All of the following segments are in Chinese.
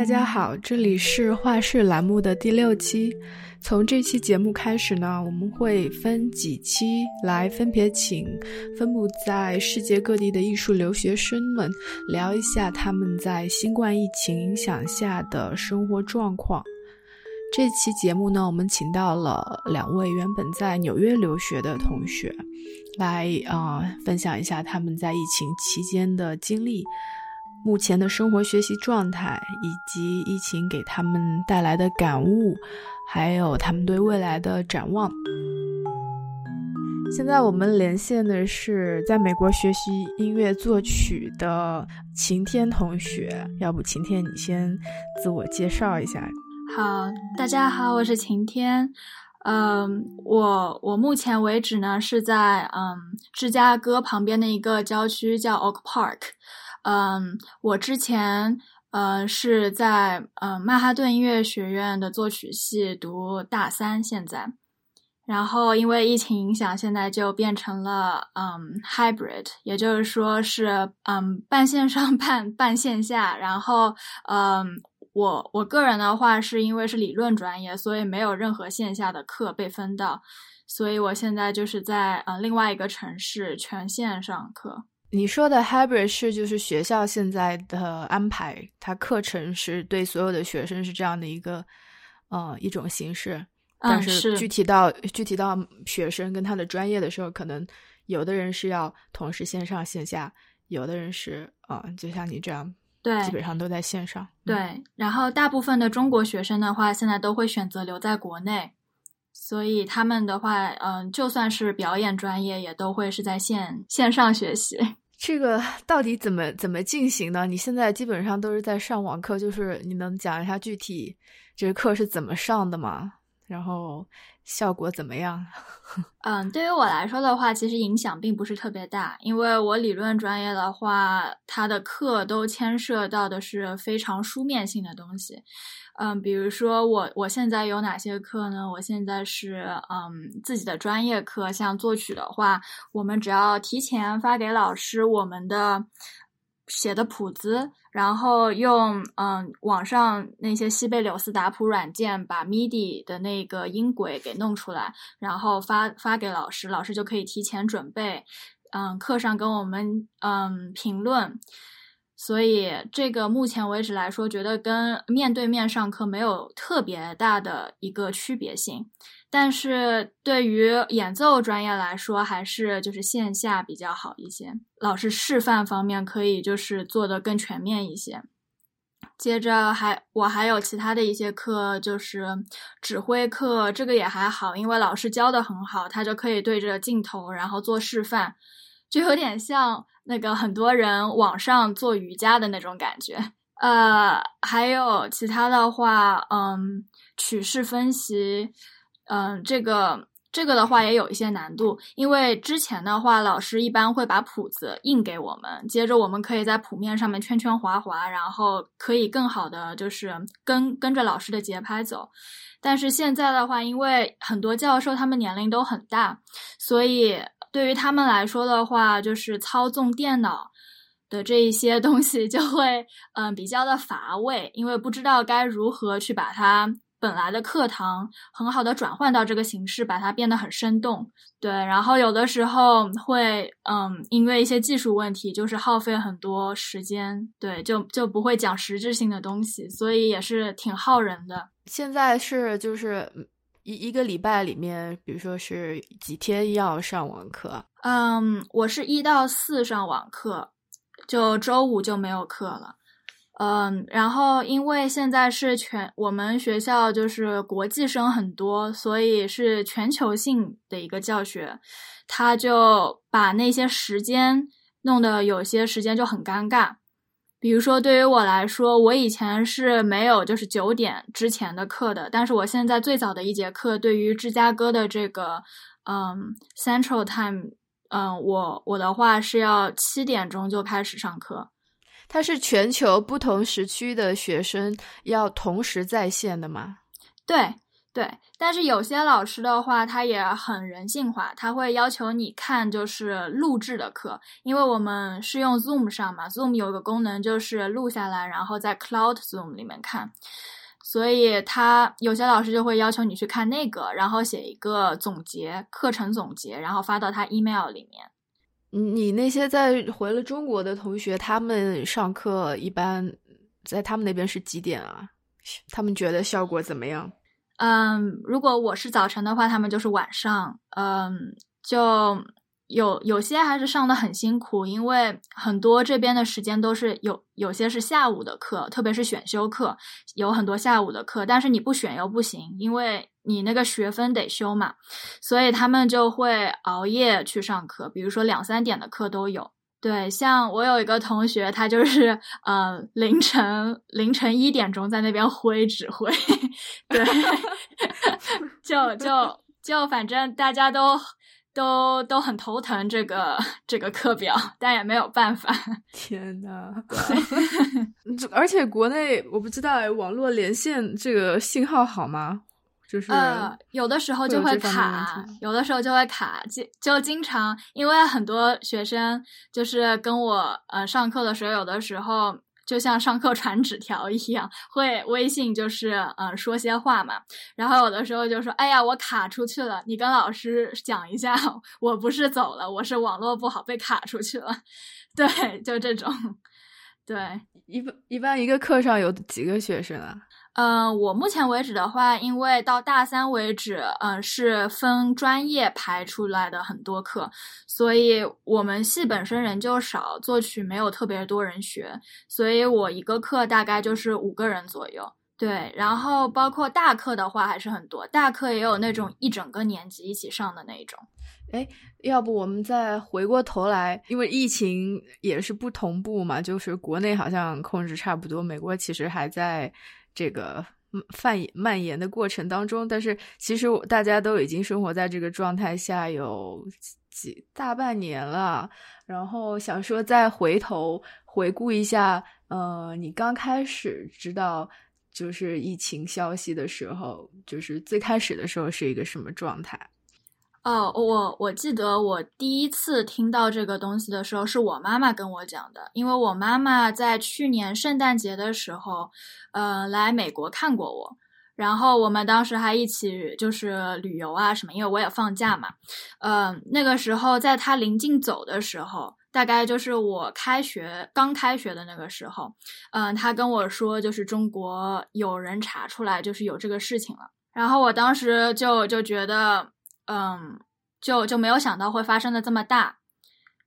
大家好，这里是画室栏目的第六期。从这期节目开始呢，我们会分几期来分别请分布在世界各地的艺术留学生们聊一下他们在新冠疫情影响下的生活状况。这期节目呢，我们请到了两位原本在纽约留学的同学，来啊分享一下他们在疫情期间的经历。目前的生活学习状态，以及疫情给他们带来的感悟，还有他们对未来的展望。现在我们连线的是在美国学习音乐作曲的晴天同学，要不晴天你先自我介绍一下？好，大家好，我是晴天。嗯，我我目前为止呢是在嗯芝加哥旁边的一个郊区叫 Oak Park。嗯，我之前呃是在嗯曼哈顿音乐学院的作曲系读大三，现在，然后因为疫情影响，现在就变成了嗯 hybrid，也就是说是嗯半线上 半半线下。然后嗯我我个人的话是因为是理论专业，所以没有任何线下的课被分到，所以我现在就是在呃另外一个城市全线上课。你说的 hybrid 是就是学校现在的安排，它课程是对所有的学生是这样的一个，呃，一种形式。但是具体到具体到学生跟他的专业的时候，可能有的人是要同时线上线下，有的人是啊，就像你这样，对，基本上都在线上。对，然后大部分的中国学生的话，现在都会选择留在国内，所以他们的话，嗯，就算是表演专业，也都会是在线线上学习。这个到底怎么怎么进行呢？你现在基本上都是在上网课，就是你能讲一下具体这个课是怎么上的吗？然后效果怎么样？嗯，对于我来说的话，其实影响并不是特别大，因为我理论专业的话，它的课都牵涉到的是非常书面性的东西。嗯，比如说我我现在有哪些课呢？我现在是嗯自己的专业课，像作曲的话，我们只要提前发给老师我们的写的谱子，然后用嗯网上那些西贝柳斯打谱软件把 MIDI 的那个音轨给弄出来，然后发发给老师，老师就可以提前准备，嗯课上跟我们嗯评论。所以这个目前为止来说，觉得跟面对面上课没有特别大的一个区别性。但是对于演奏专业来说，还是就是线下比较好一些。老师示范方面可以就是做的更全面一些。接着还我还有其他的一些课，就是指挥课，这个也还好，因为老师教的很好，他就可以对着镜头然后做示范，就有点像。那个很多人网上做瑜伽的那种感觉，呃，还有其他的话，嗯，曲式分析，嗯，这个这个的话也有一些难度，因为之前的话，老师一般会把谱子印给我们，接着我们可以在谱面上面圈圈划划，然后可以更好的就是跟跟着老师的节拍走。但是现在的话，因为很多教授他们年龄都很大，所以。对于他们来说的话，就是操纵电脑的这一些东西就会嗯比较的乏味，因为不知道该如何去把它本来的课堂很好的转换到这个形式，把它变得很生动。对，然后有的时候会嗯因为一些技术问题，就是耗费很多时间，对，就就不会讲实质性的东西，所以也是挺耗人的。现在是就是。一一个礼拜里面，比如说是几天要上网课？嗯，我是一到四上网课，就周五就没有课了。嗯，然后因为现在是全我们学校就是国际生很多，所以是全球性的一个教学，他就把那些时间弄得有些时间就很尴尬。比如说，对于我来说，我以前是没有就是九点之前的课的，但是我现在最早的一节课，对于芝加哥的这个嗯 Central Time，嗯，我我的话是要七点钟就开始上课。它是全球不同时区的学生要同时在线的吗？对，对，但是有些老师的话，他也很人性化，他会要求你看就是录制的课，因为我们是用 Zoom 上嘛，Zoom 有个功能就是录下来，然后在 Cloud Zoom 里面看，所以他有些老师就会要求你去看那个，然后写一个总结课程总结，然后发到他 email 里面。你那些在回了中国的同学，他们上课一般在他们那边是几点啊？他们觉得效果怎么样？嗯，如果我是早晨的话，他们就是晚上。嗯，就有有些还是上的很辛苦，因为很多这边的时间都是有有些是下午的课，特别是选修课，有很多下午的课。但是你不选又不行，因为你那个学分得修嘛，所以他们就会熬夜去上课，比如说两三点的课都有。对，像我有一个同学，他就是呃凌晨凌晨一点钟在那边挥指挥，对，就就就反正大家都都都很头疼这个这个课表，但也没有办法。天呐，而且国内我不知道网络连线这个信号好吗？就是呃，有的时候就会卡，有的时候就会卡，就就经常，因为很多学生就是跟我呃上课的时候，有的时候就像上课传纸条一样，会微信就是呃说些话嘛，然后有的时候就说，哎呀，我卡出去了，你跟老师讲一下，我不是走了，我是网络不好被卡出去了，对，就这种，对，一般一般一个课上有几个学生啊？嗯，我目前为止的话，因为到大三为止，嗯，是分专业排出来的很多课，所以我们系本身人就少，作曲没有特别多人学，所以我一个课大概就是五个人左右。对，然后包括大课的话还是很多，大课也有那种一整个年级一起上的那一种。哎，要不我们再回过头来，因为疫情也是不同步嘛，就是国内好像控制差不多，美国其实还在。这个蔓蔓延的过程当中，但是其实大家都已经生活在这个状态下有几大半年了。然后想说再回头回顾一下，呃，你刚开始知道就是疫情消息的时候，就是最开始的时候是一个什么状态？哦，我我记得我第一次听到这个东西的时候，是我妈妈跟我讲的。因为我妈妈在去年圣诞节的时候，呃，来美国看过我，然后我们当时还一起就是旅游啊什么，因为我也放假嘛。嗯，那个时候在她临近走的时候，大概就是我开学刚开学的那个时候，嗯，她跟我说，就是中国有人查出来，就是有这个事情了。然后我当时就就觉得。嗯，就就没有想到会发生的这么大。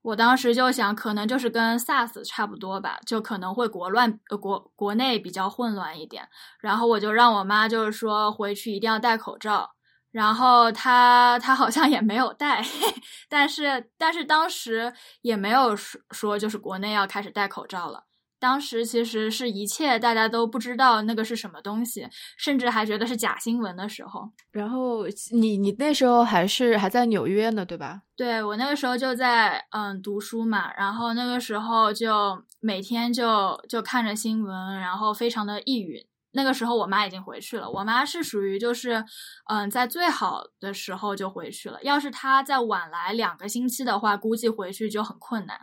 我当时就想，可能就是跟 SARS 差不多吧，就可能会国乱，呃，国国内比较混乱一点。然后我就让我妈就是说回去一定要戴口罩。然后她她好像也没有戴，但是但是当时也没有说说就是国内要开始戴口罩了。当时其实是一切大家都不知道那个是什么东西，甚至还觉得是假新闻的时候。然后你你那时候还是还在纽约呢，对吧？对我那个时候就在嗯读书嘛，然后那个时候就每天就就看着新闻，然后非常的抑郁。那个时候我妈已经回去了，我妈是属于就是嗯在最好的时候就回去了，要是她再晚来两个星期的话，估计回去就很困难。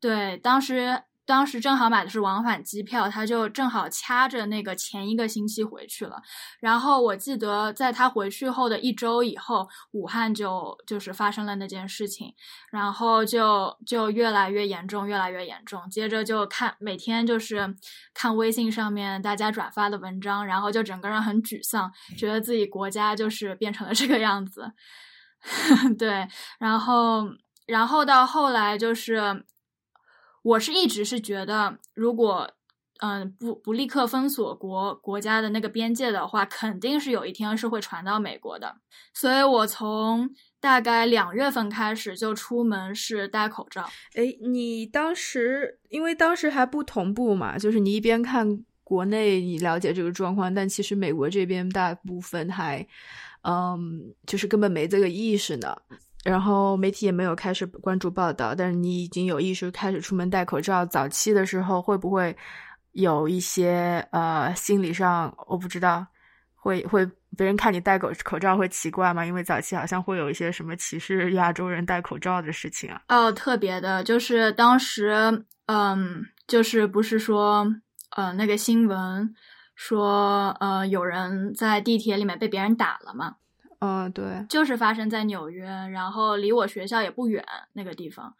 对，当时。当时正好买的是往返机票，他就正好掐着那个前一个星期回去了。然后我记得在他回去后的一周以后，武汉就就是发生了那件事情，然后就就越来越严重，越来越严重。接着就看每天就是看微信上面大家转发的文章，然后就整个人很沮丧，觉得自己国家就是变成了这个样子。对，然后然后到后来就是。我是一直是觉得，如果嗯不不立刻封锁国国家的那个边界的话，肯定是有一天是会传到美国的。所以我从大概两月份开始就出门是戴口罩。哎，你当时因为当时还不同步嘛，就是你一边看国内你了解这个状况，但其实美国这边大部分还嗯就是根本没这个意识呢。然后媒体也没有开始关注报道，但是你已经有意识开始出门戴口罩。早期的时候会不会有一些呃心理上我不知道，会会别人看你戴口口罩会奇怪吗？因为早期好像会有一些什么歧视亚洲人戴口罩的事情啊。哦，特别的，就是当时，嗯，就是不是说，呃，那个新闻说，呃，有人在地铁里面被别人打了嘛？嗯，对，就是发生在纽约，然后离我学校也不远那个地方。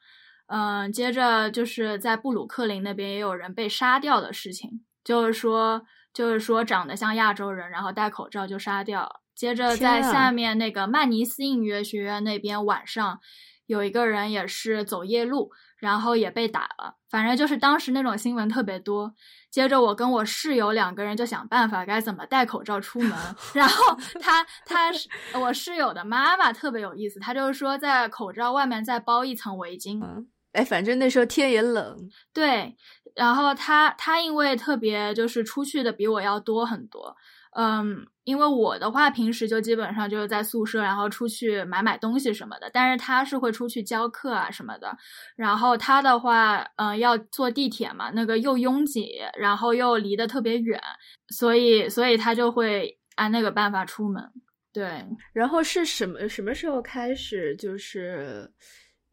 嗯，接着就是在布鲁克林那边也有人被杀掉的事情，就是说，就是说长得像亚洲人，然后戴口罩就杀掉。接着在下面那个曼尼斯音乐学院那边晚上有一个人也是走夜路，然后也被打了。反正就是当时那种新闻特别多。接着我跟我室友两个人就想办法该怎么戴口罩出门，然后他他是我室友的妈妈特别有意思，她就是说在口罩外面再包一层围巾。嗯哎，反正那时候天也冷，对。然后他他因为特别就是出去的比我要多很多，嗯，因为我的话平时就基本上就是在宿舍，然后出去买买东西什么的。但是他是会出去教课啊什么的。然后他的话，嗯，要坐地铁嘛，那个又拥挤，然后又离得特别远，所以所以他就会按那个办法出门。对。然后是什么什么时候开始就是？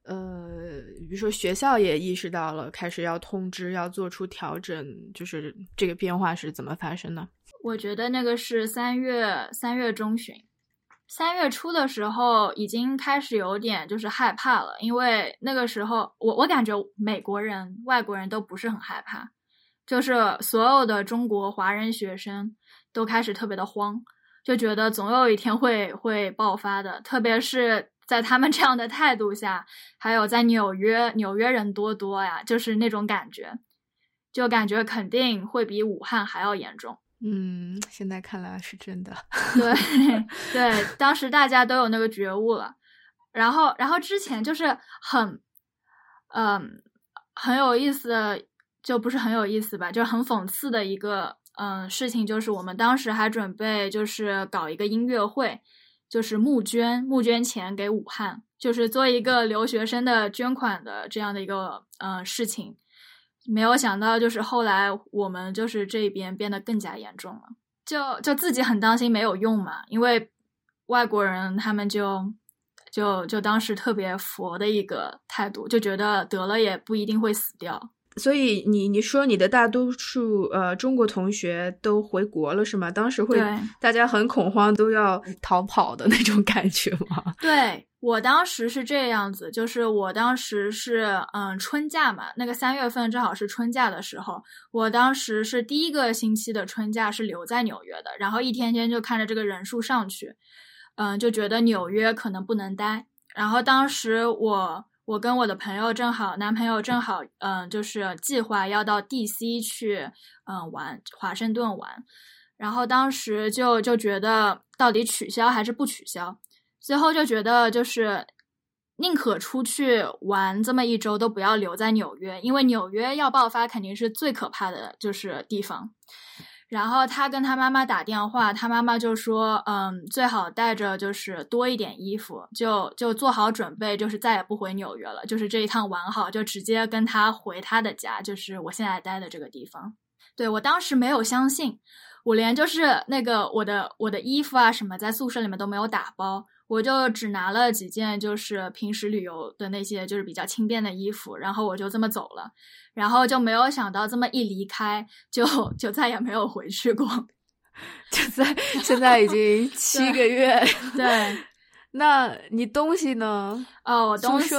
呃，比如说学校也意识到了，开始要通知，要做出调整，就是这个变化是怎么发生的？我觉得那个是三月三月中旬，三月初的时候已经开始有点就是害怕了，因为那个时候我我感觉美国人、外国人都不是很害怕，就是所有的中国华人学生都开始特别的慌，就觉得总有一天会会爆发的，特别是。在他们这样的态度下，还有在纽约，纽约人多多呀，就是那种感觉，就感觉肯定会比武汉还要严重。嗯，现在看来是真的。对 对，当时大家都有那个觉悟了。然后，然后之前就是很，嗯，很有意思的，就不是很有意思吧，就是很讽刺的一个嗯事情，就是我们当时还准备就是搞一个音乐会。就是募捐，募捐钱给武汉，就是做一个留学生的捐款的这样的一个呃事情，没有想到就是后来我们就是这边变得更加严重了，就就自己很当心没有用嘛，因为外国人他们就就就当时特别佛的一个态度，就觉得得了也不一定会死掉。所以你你说你的大多数呃中国同学都回国了是吗？当时会大家很恐慌，都要逃跑的那种感觉吗？对我当时是这样子，就是我当时是嗯春假嘛，那个三月份正好是春假的时候，我当时是第一个星期的春假是留在纽约的，然后一天天就看着这个人数上去，嗯就觉得纽约可能不能待，然后当时我。我跟我的朋友正好，男朋友正好，嗯，就是计划要到 D.C. 去，嗯，玩华盛顿玩，然后当时就就觉得到底取消还是不取消，最后就觉得就是宁可出去玩这么一周，都不要留在纽约，因为纽约要爆发肯定是最可怕的就是地方。然后他跟他妈妈打电话，他妈妈就说：“嗯，最好带着就是多一点衣服，就就做好准备，就是再也不回纽约了，就是这一趟玩好，就直接跟他回他的家，就是我现在待的这个地方。”对我当时没有相信，我连就是那个我的我的衣服啊什么在宿舍里面都没有打包。我就只拿了几件，就是平时旅游的那些，就是比较轻便的衣服，然后我就这么走了，然后就没有想到这么一离开，就就再也没有回去过，就在现在已经七个月。对，那你东西呢？哦，我东西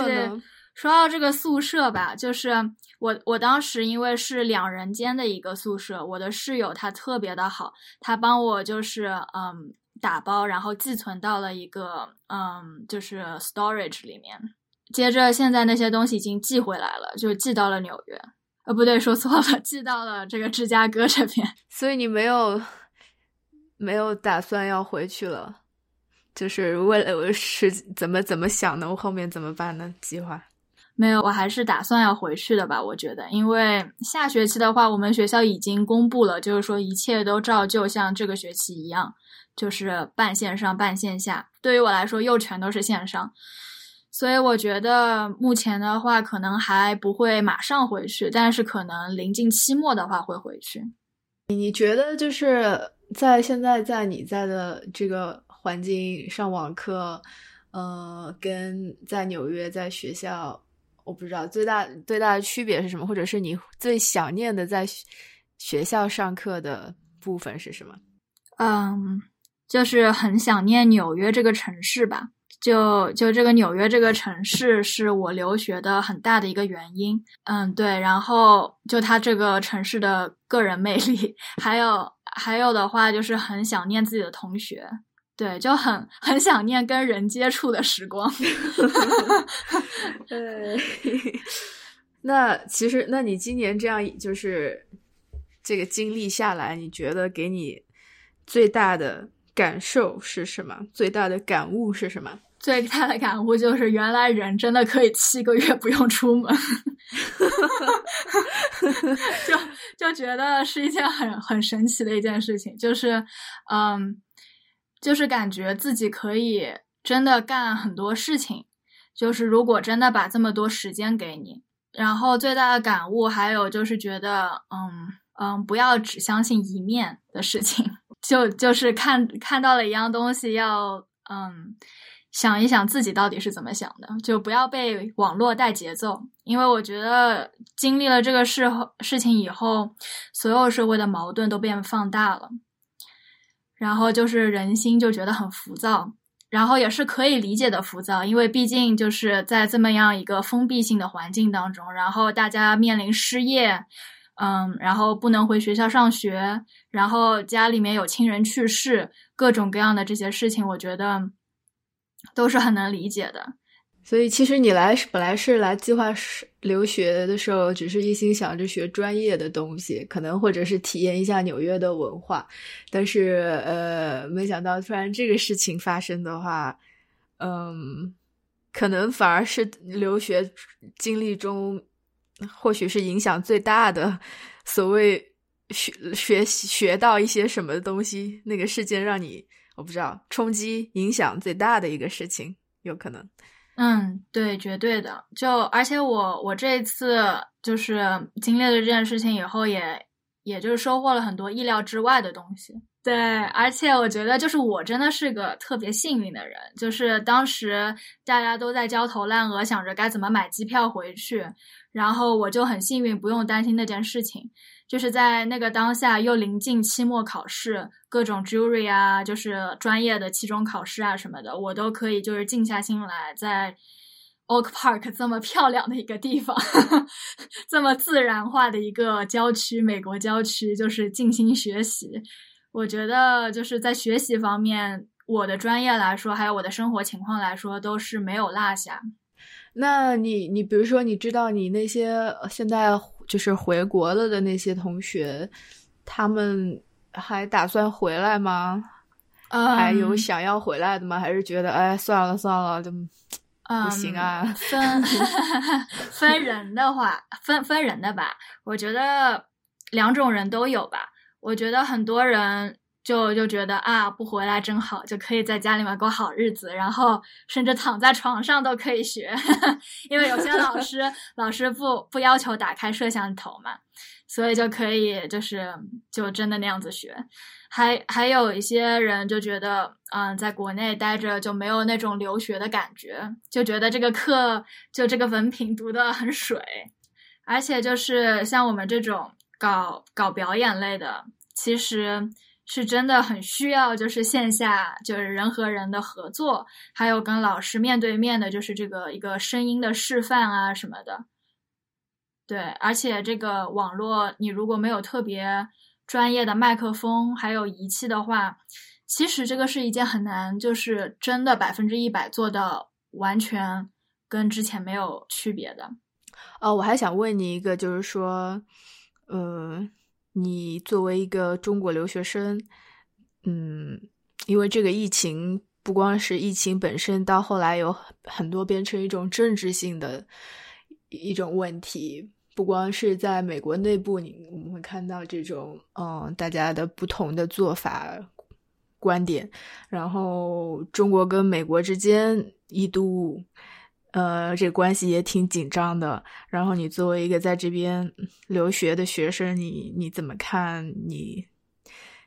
说到这个宿舍吧，就是我我当时因为是两人间的一个宿舍，我的室友他特别的好，他帮我就是嗯。打包，然后寄存到了一个嗯，就是 storage 里面。接着，现在那些东西已经寄回来了，就寄到了纽约。呃，不对，说错了，寄到了这个芝加哥这边。所以你没有没有打算要回去了？就是为了是怎么怎么想的？我后面怎么办呢？计划没有，我还是打算要回去的吧。我觉得，因为下学期的话，我们学校已经公布了，就是说一切都照旧，像这个学期一样。就是半线上半线下，对于我来说又全都是线上，所以我觉得目前的话可能还不会马上回去，但是可能临近期末的话会回去。你觉得就是在现在在你在的这个环境上网课，呃，跟在纽约在学校，我不知道最大最大的区别是什么，或者是你最想念的在学校上课的部分是什么？嗯，就是很想念纽约这个城市吧。就就这个纽约这个城市是我留学的很大的一个原因，嗯，对，然后就它这个城市的个人魅力，还有还有的话就是很想念自己的同学，对，就很很想念跟人接触的时光。对，那其实那你今年这样就是这个经历下来，你觉得给你最大的感受是什么？最大的感悟是什么？最大的感悟就是，原来人真的可以七个月不用出门，就就觉得是一件很很神奇的一件事情。就是，嗯，就是感觉自己可以真的干很多事情。就是如果真的把这么多时间给你，然后最大的感悟还有就是觉得，嗯嗯，不要只相信一面的事情，就就是看看到了一样东西，要嗯。想一想自己到底是怎么想的，就不要被网络带节奏。因为我觉得经历了这个事后事情以后，所有社会的矛盾都变放大了，然后就是人心就觉得很浮躁，然后也是可以理解的浮躁，因为毕竟就是在这么样一个封闭性的环境当中，然后大家面临失业，嗯，然后不能回学校上学，然后家里面有亲人去世，各种各样的这些事情，我觉得。都是很能理解的，所以其实你来本来是来计划留学的时候，只是一心想着学专业的东西，可能或者是体验一下纽约的文化，但是呃，没想到突然这个事情发生的话，嗯，可能反而是留学经历中或许是影响最大的，所谓学学习学到一些什么东西，那个事件让你。我不知道冲击影响最大的一个事情，有可能。嗯，对，绝对的。就而且我我这一次就是经历了这件事情以后，也也就是收获了很多意料之外的东西。对，而且我觉得就是我真的是个特别幸运的人，就是当时大家都在焦头烂额想着该怎么买机票回去，然后我就很幸运不用担心那件事情。就是在那个当下，又临近期末考试，各种 jury 啊，就是专业的期中考试啊什么的，我都可以就是静下心来，在 Oak Park 这么漂亮的一个地方，这么自然化的一个郊区，美国郊区，就是静心学习。我觉得就是在学习方面，我的专业来说，还有我的生活情况来说，都是没有落下。那你，你比如说，你知道你那些现在。就是回国了的那些同学，他们还打算回来吗？还有想要回来的吗？还是觉得哎算了算了，就不行啊？分 分人的话，分分人的吧。我觉得两种人都有吧。我觉得很多人。就就觉得啊，不回来真好，就可以在家里面过好日子，然后甚至躺在床上都可以学，因为有些老 师老师不不要求打开摄像头嘛，所以就可以就是就真的那样子学。还还有一些人就觉得，嗯，在国内待着就没有那种留学的感觉，就觉得这个课就这个文凭读的很水，而且就是像我们这种搞搞表演类的，其实。是真的很需要，就是线下就是人和人的合作，还有跟老师面对面的，就是这个一个声音的示范啊什么的。对，而且这个网络，你如果没有特别专业的麦克风还有仪器的话，其实这个是一件很难，就是真的百分之一百做到完全跟之前没有区别的。哦，我还想问你一个，就是说，呃。你作为一个中国留学生，嗯，因为这个疫情不光是疫情本身，到后来有很多变成一种政治性的一种问题，不光是在美国内部，你我们会看到这种嗯大家的不同的做法观点，然后中国跟美国之间一度。呃，这关系也挺紧张的。然后你作为一个在这边留学的学生，你你怎么看？你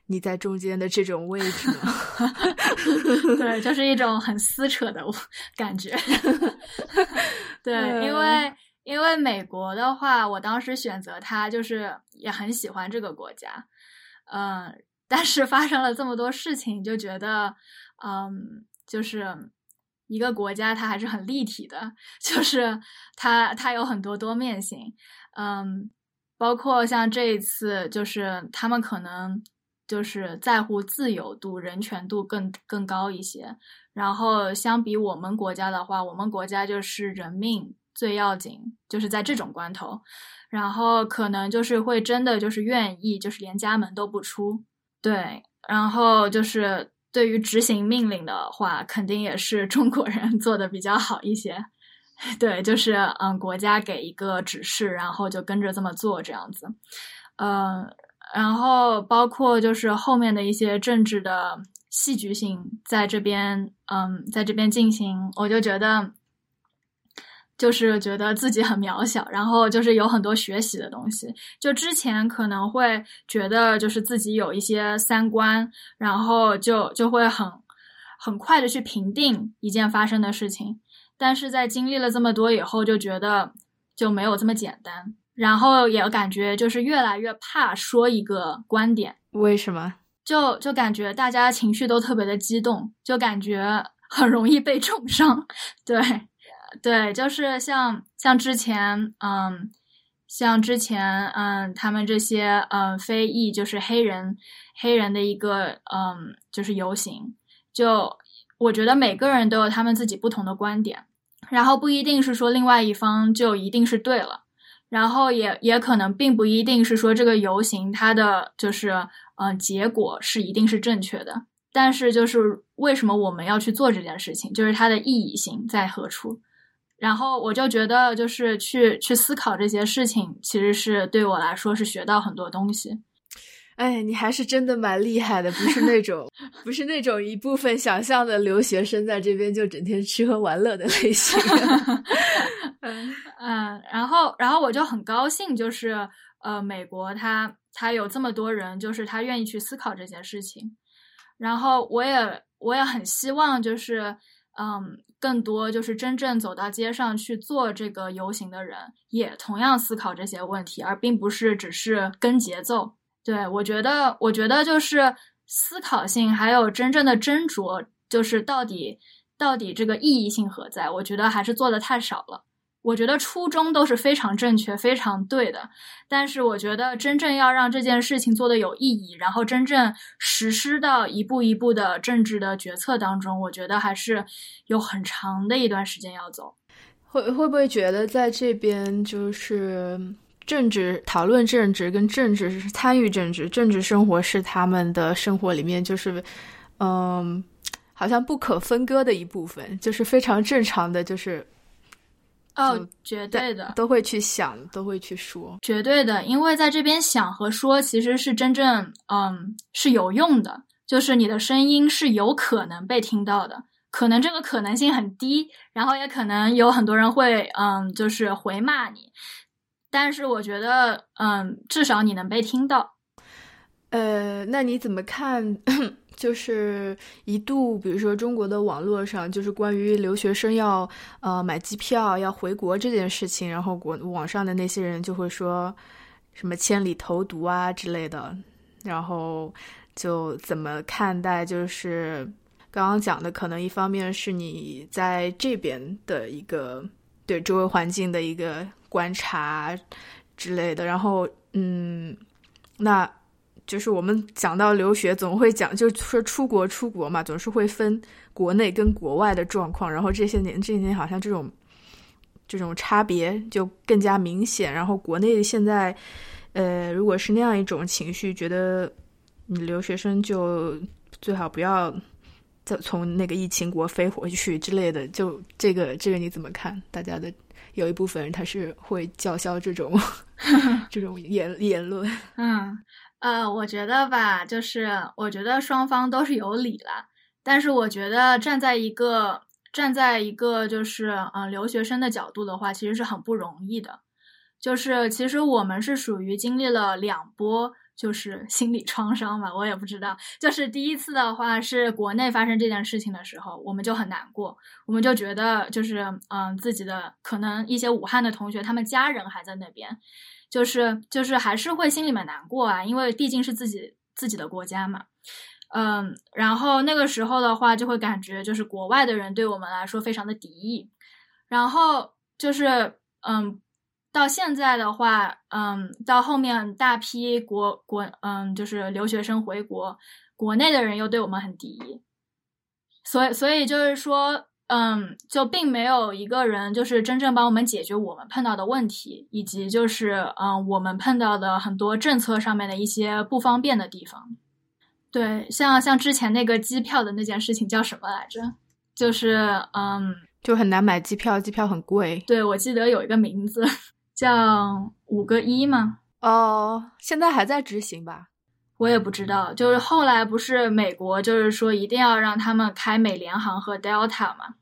你在中间的这种位置呢？对，就是一种很撕扯的感觉。对，因为因为美国的话，我当时选择它，就是也很喜欢这个国家。嗯，但是发生了这么多事情，就觉得，嗯，就是一个国家，它还是很立体的，就是它它有很多多面性。嗯，包括像这一次，就是他们可能。就是在乎自由度、人权度更更高一些，然后相比我们国家的话，我们国家就是人命最要紧，就是在这种关头，然后可能就是会真的就是愿意就是连家门都不出，对，然后就是对于执行命令的话，肯定也是中国人 做的比较好一些，对，就是嗯，国家给一个指示，然后就跟着这么做这样子，嗯。然后包括就是后面的一些政治的戏剧性在这边，嗯，在这边进行，我就觉得，就是觉得自己很渺小，然后就是有很多学习的东西。就之前可能会觉得就是自己有一些三观，然后就就会很很快的去评定一件发生的事情，但是在经历了这么多以后，就觉得就没有这么简单。然后也感觉就是越来越怕说一个观点，为什么？就就感觉大家情绪都特别的激动，就感觉很容易被重伤。对，对，就是像像之前，嗯，像之前，嗯，他们这些，嗯，非裔就是黑人，黑人的一个，嗯，就是游行，就我觉得每个人都有他们自己不同的观点，然后不一定是说另外一方就一定是对了。然后也也可能并不一定是说这个游行它的就是嗯结果是一定是正确的，但是就是为什么我们要去做这件事情，就是它的意义性在何处。然后我就觉得就是去去思考这些事情，其实是对我来说是学到很多东西。哎，你还是真的蛮厉害的，不是那种 不是那种一部分想象的留学生在这边就整天吃喝玩乐的类型。嗯嗯，然后然后我就很高兴，就是呃，美国他他有这么多人，就是他愿意去思考这些事情。然后我也我也很希望，就是嗯，更多就是真正走到街上去做这个游行的人，也同样思考这些问题，而并不是只是跟节奏。对，我觉得，我觉得就是思考性，还有真正的斟酌，就是到底到底这个意义性何在？我觉得还是做的太少了。我觉得初衷都是非常正确、非常对的，但是我觉得真正要让这件事情做的有意义，然后真正实施到一步一步的政治的决策当中，我觉得还是有很长的一段时间要走。会会不会觉得在这边就是？政治讨论政治跟政治是参与政治，政治生活是他们的生活里面就是，嗯，好像不可分割的一部分，就是非常正常的，就是，哦，绝对的，都会去想，都会去说，绝对的，因为在这边想和说其实是真正，嗯，是有用的，就是你的声音是有可能被听到的，可能这个可能性很低，然后也可能有很多人会，嗯，就是回骂你。但是我觉得，嗯，至少你能被听到。呃，那你怎么看？就是一度，比如说中国的网络上，就是关于留学生要呃买机票要回国这件事情，然后国网上的那些人就会说什么千里投毒啊之类的，然后就怎么看待？就是刚刚讲的，可能一方面是你在这边的一个对周围环境的一个。观察之类的，然后嗯，那就是我们讲到留学，总会讲，就是说出国出国嘛，总是会分国内跟国外的状况。然后这些年这些年，好像这种这种差别就更加明显。然后国内现在，呃，如果是那样一种情绪，觉得你留学生就最好不要再从那个疫情国飞回去之类的。就这个这个你怎么看？大家的？有一部分人他是会叫嚣这种 这种言言论。嗯，呃，我觉得吧，就是我觉得双方都是有理了，但是我觉得站在一个站在一个就是嗯留学生的角度的话，其实是很不容易的。就是其实我们是属于经历了两波，就是心理创伤吧，我也不知道。就是第一次的话，是国内发生这件事情的时候，我们就很难过，我们就觉得就是嗯，自己的可能一些武汉的同学，他们家人还在那边，就是就是还是会心里面难过啊，因为毕竟是自己自己的国家嘛，嗯，然后那个时候的话，就会感觉就是国外的人对我们来说非常的敌意，然后就是嗯。到现在的话，嗯，到后面大批国国，嗯，就是留学生回国，国内的人又对我们很敌意，所以，所以就是说，嗯，就并没有一个人就是真正帮我们解决我们碰到的问题，以及就是，嗯，我们碰到的很多政策上面的一些不方便的地方。对，像像之前那个机票的那件事情叫什么来着？就是，嗯，就很难买机票，机票很贵。对，我记得有一个名字。叫五个一吗？哦，现在还在执行吧？我也不知道。就是后来不是美国，就是说一定要让他们开美联航和 Delta 嘛，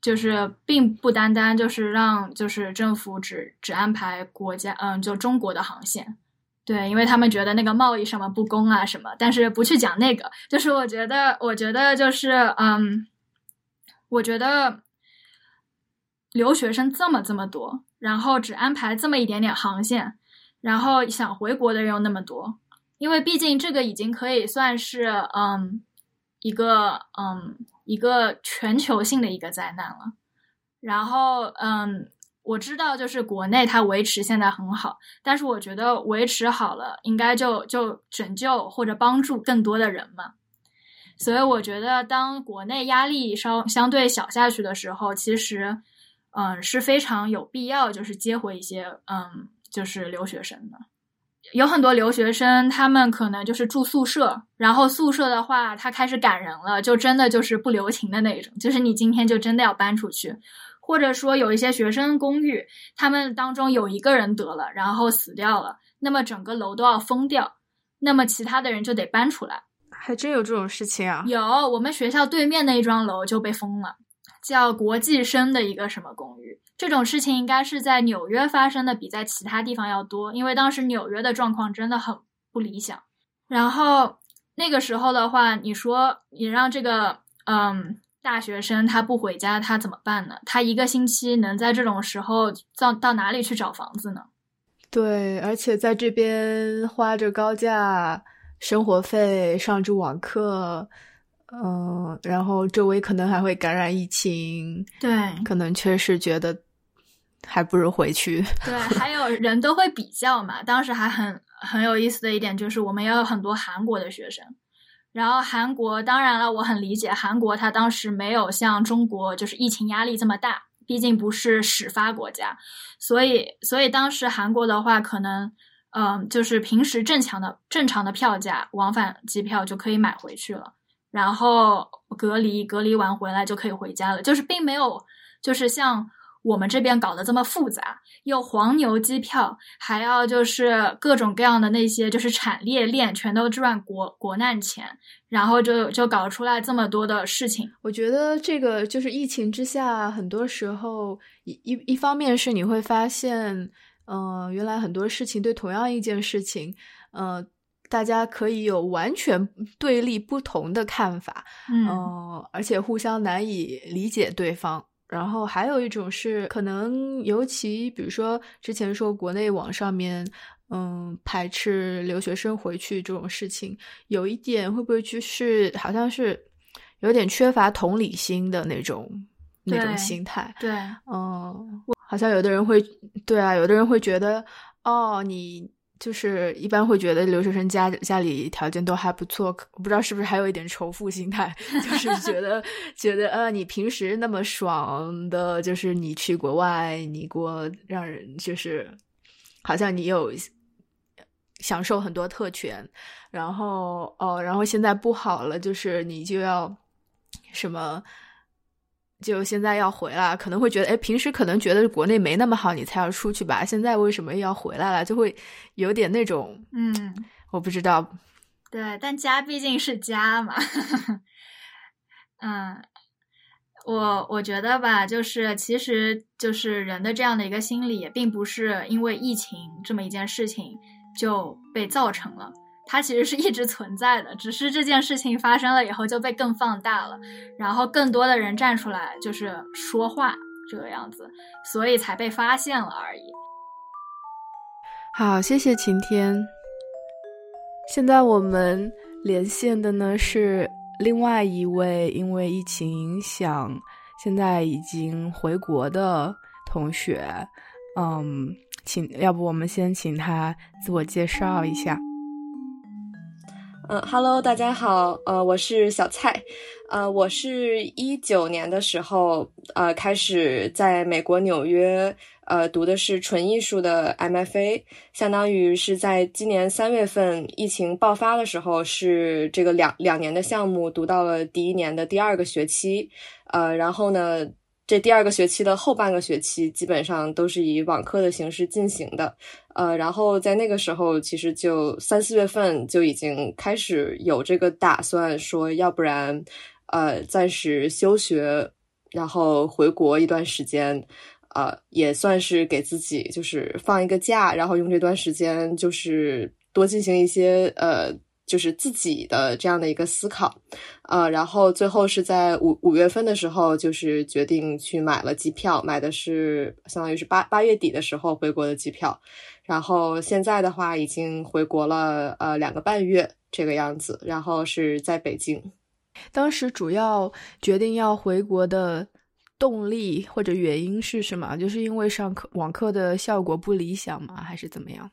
就是并不单单就是让就是政府只只安排国家，嗯，就中国的航线。对，因为他们觉得那个贸易什么不公啊什么，但是不去讲那个。就是我觉得，我觉得就是嗯，我觉得留学生这么这么多。然后只安排这么一点点航线，然后想回国的人又那么多，因为毕竟这个已经可以算是嗯一个嗯一个全球性的一个灾难了。然后嗯，我知道就是国内它维持现在很好，但是我觉得维持好了应该就就拯救或者帮助更多的人嘛。所以我觉得当国内压力稍相对小下去的时候，其实。嗯，是非常有必要，就是接回一些，嗯，就是留学生的。有很多留学生，他们可能就是住宿舍，然后宿舍的话，他开始赶人了，就真的就是不留情的那种，就是你今天就真的要搬出去，或者说有一些学生公寓，他们当中有一个人得了，然后死掉了，那么整个楼都要封掉，那么其他的人就得搬出来。还真有这种事情啊！有，我们学校对面那一幢楼就被封了。叫国际生的一个什么公寓，这种事情应该是在纽约发生的，比在其他地方要多，因为当时纽约的状况真的很不理想。然后那个时候的话，你说你让这个嗯大学生他不回家，他怎么办呢？他一个星期能在这种时候到到哪里去找房子呢？对，而且在这边花着高价生活费上着网课。嗯，然后周围可能还会感染疫情，对，可能确实觉得还不如回去。对，还有人都会比较嘛。当时还很很有意思的一点就是，我们也有很多韩国的学生。然后韩国，当然了，我很理解韩国，他当时没有像中国就是疫情压力这么大，毕竟不是始发国家，所以所以当时韩国的话，可能嗯，就是平时正常的正常的票价，往返机票就可以买回去了。然后隔离，隔离完回来就可以回家了，就是并没有，就是像我们这边搞得这么复杂，又黄牛机票，还要就是各种各样的那些就是产业链全都赚国国难钱，然后就就搞出来这么多的事情。我觉得这个就是疫情之下，很多时候一一一方面是你会发现，嗯，原来很多事情对同样一件事情，嗯。大家可以有完全对立不同的看法，嗯，而且互相难以理解对方。然后还有一种是，可能尤其比如说之前说国内网上面，嗯，排斥留学生回去这种事情，有一点会不会就是好像是有点缺乏同理心的那种那种心态？对，嗯，好像有的人会，对啊，有的人会觉得，哦，你。就是一般会觉得留学生家家里条件都还不错，我不知道是不是还有一点仇富心态，就是觉得觉得呃，你平时那么爽的，就是你去国外，你给我让人就是好像你有享受很多特权，然后哦，然后现在不好了，就是你就要什么。就现在要回来，可能会觉得，哎，平时可能觉得国内没那么好，你才要出去吧？现在为什么要回来了？就会有点那种，嗯，我不知道。对，但家毕竟是家嘛。嗯，我我觉得吧，就是其实就是人的这样的一个心理，并不是因为疫情这么一件事情就被造成了。它其实是一直存在的，只是这件事情发生了以后就被更放大了，然后更多的人站出来就是说话这个样子，所以才被发现了而已。好，谢谢晴天。现在我们连线的呢是另外一位因为疫情影响现在已经回国的同学，嗯，请要不我们先请他自我介绍一下。嗯，Hello，大家好，呃，我是小蔡，呃，我是一九年的时候，呃，开始在美国纽约，呃，读的是纯艺术的 MFA，相当于是在今年三月份疫情爆发的时候，是这个两两年的项目读到了第一年的第二个学期，呃，然后呢。这第二个学期的后半个学期基本上都是以网课的形式进行的，呃，然后在那个时候，其实就三四月份就已经开始有这个打算，说要不然，呃，暂时休学，然后回国一段时间，呃，也算是给自己就是放一个假，然后用这段时间就是多进行一些呃。就是自己的这样的一个思考，呃，然后最后是在五五月份的时候，就是决定去买了机票，买的是相当于是八八月底的时候回国的机票，然后现在的话已经回国了，呃，两个半月这个样子，然后是在北京。当时主要决定要回国的动力或者原因是什么？就是因为上课网课的效果不理想吗？还是怎么样？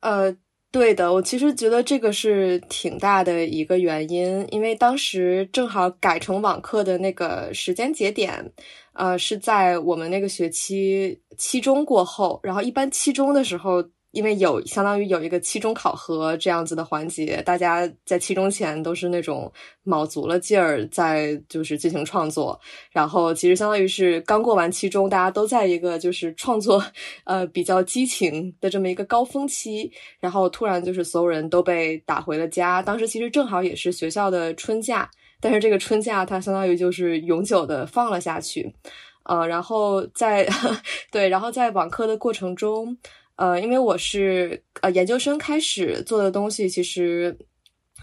呃。对的，我其实觉得这个是挺大的一个原因，因为当时正好改成网课的那个时间节点，呃，是在我们那个学期期中过后，然后一般期中的时候。因为有相当于有一个期中考核这样子的环节，大家在期中前都是那种卯足了劲儿在就是进行创作，然后其实相当于是刚过完期中，大家都在一个就是创作呃比较激情的这么一个高峰期，然后突然就是所有人都被打回了家。当时其实正好也是学校的春假，但是这个春假它相当于就是永久的放了下去，呃，然后在 对，然后在网课的过程中。呃，因为我是呃研究生开始做的东西，其实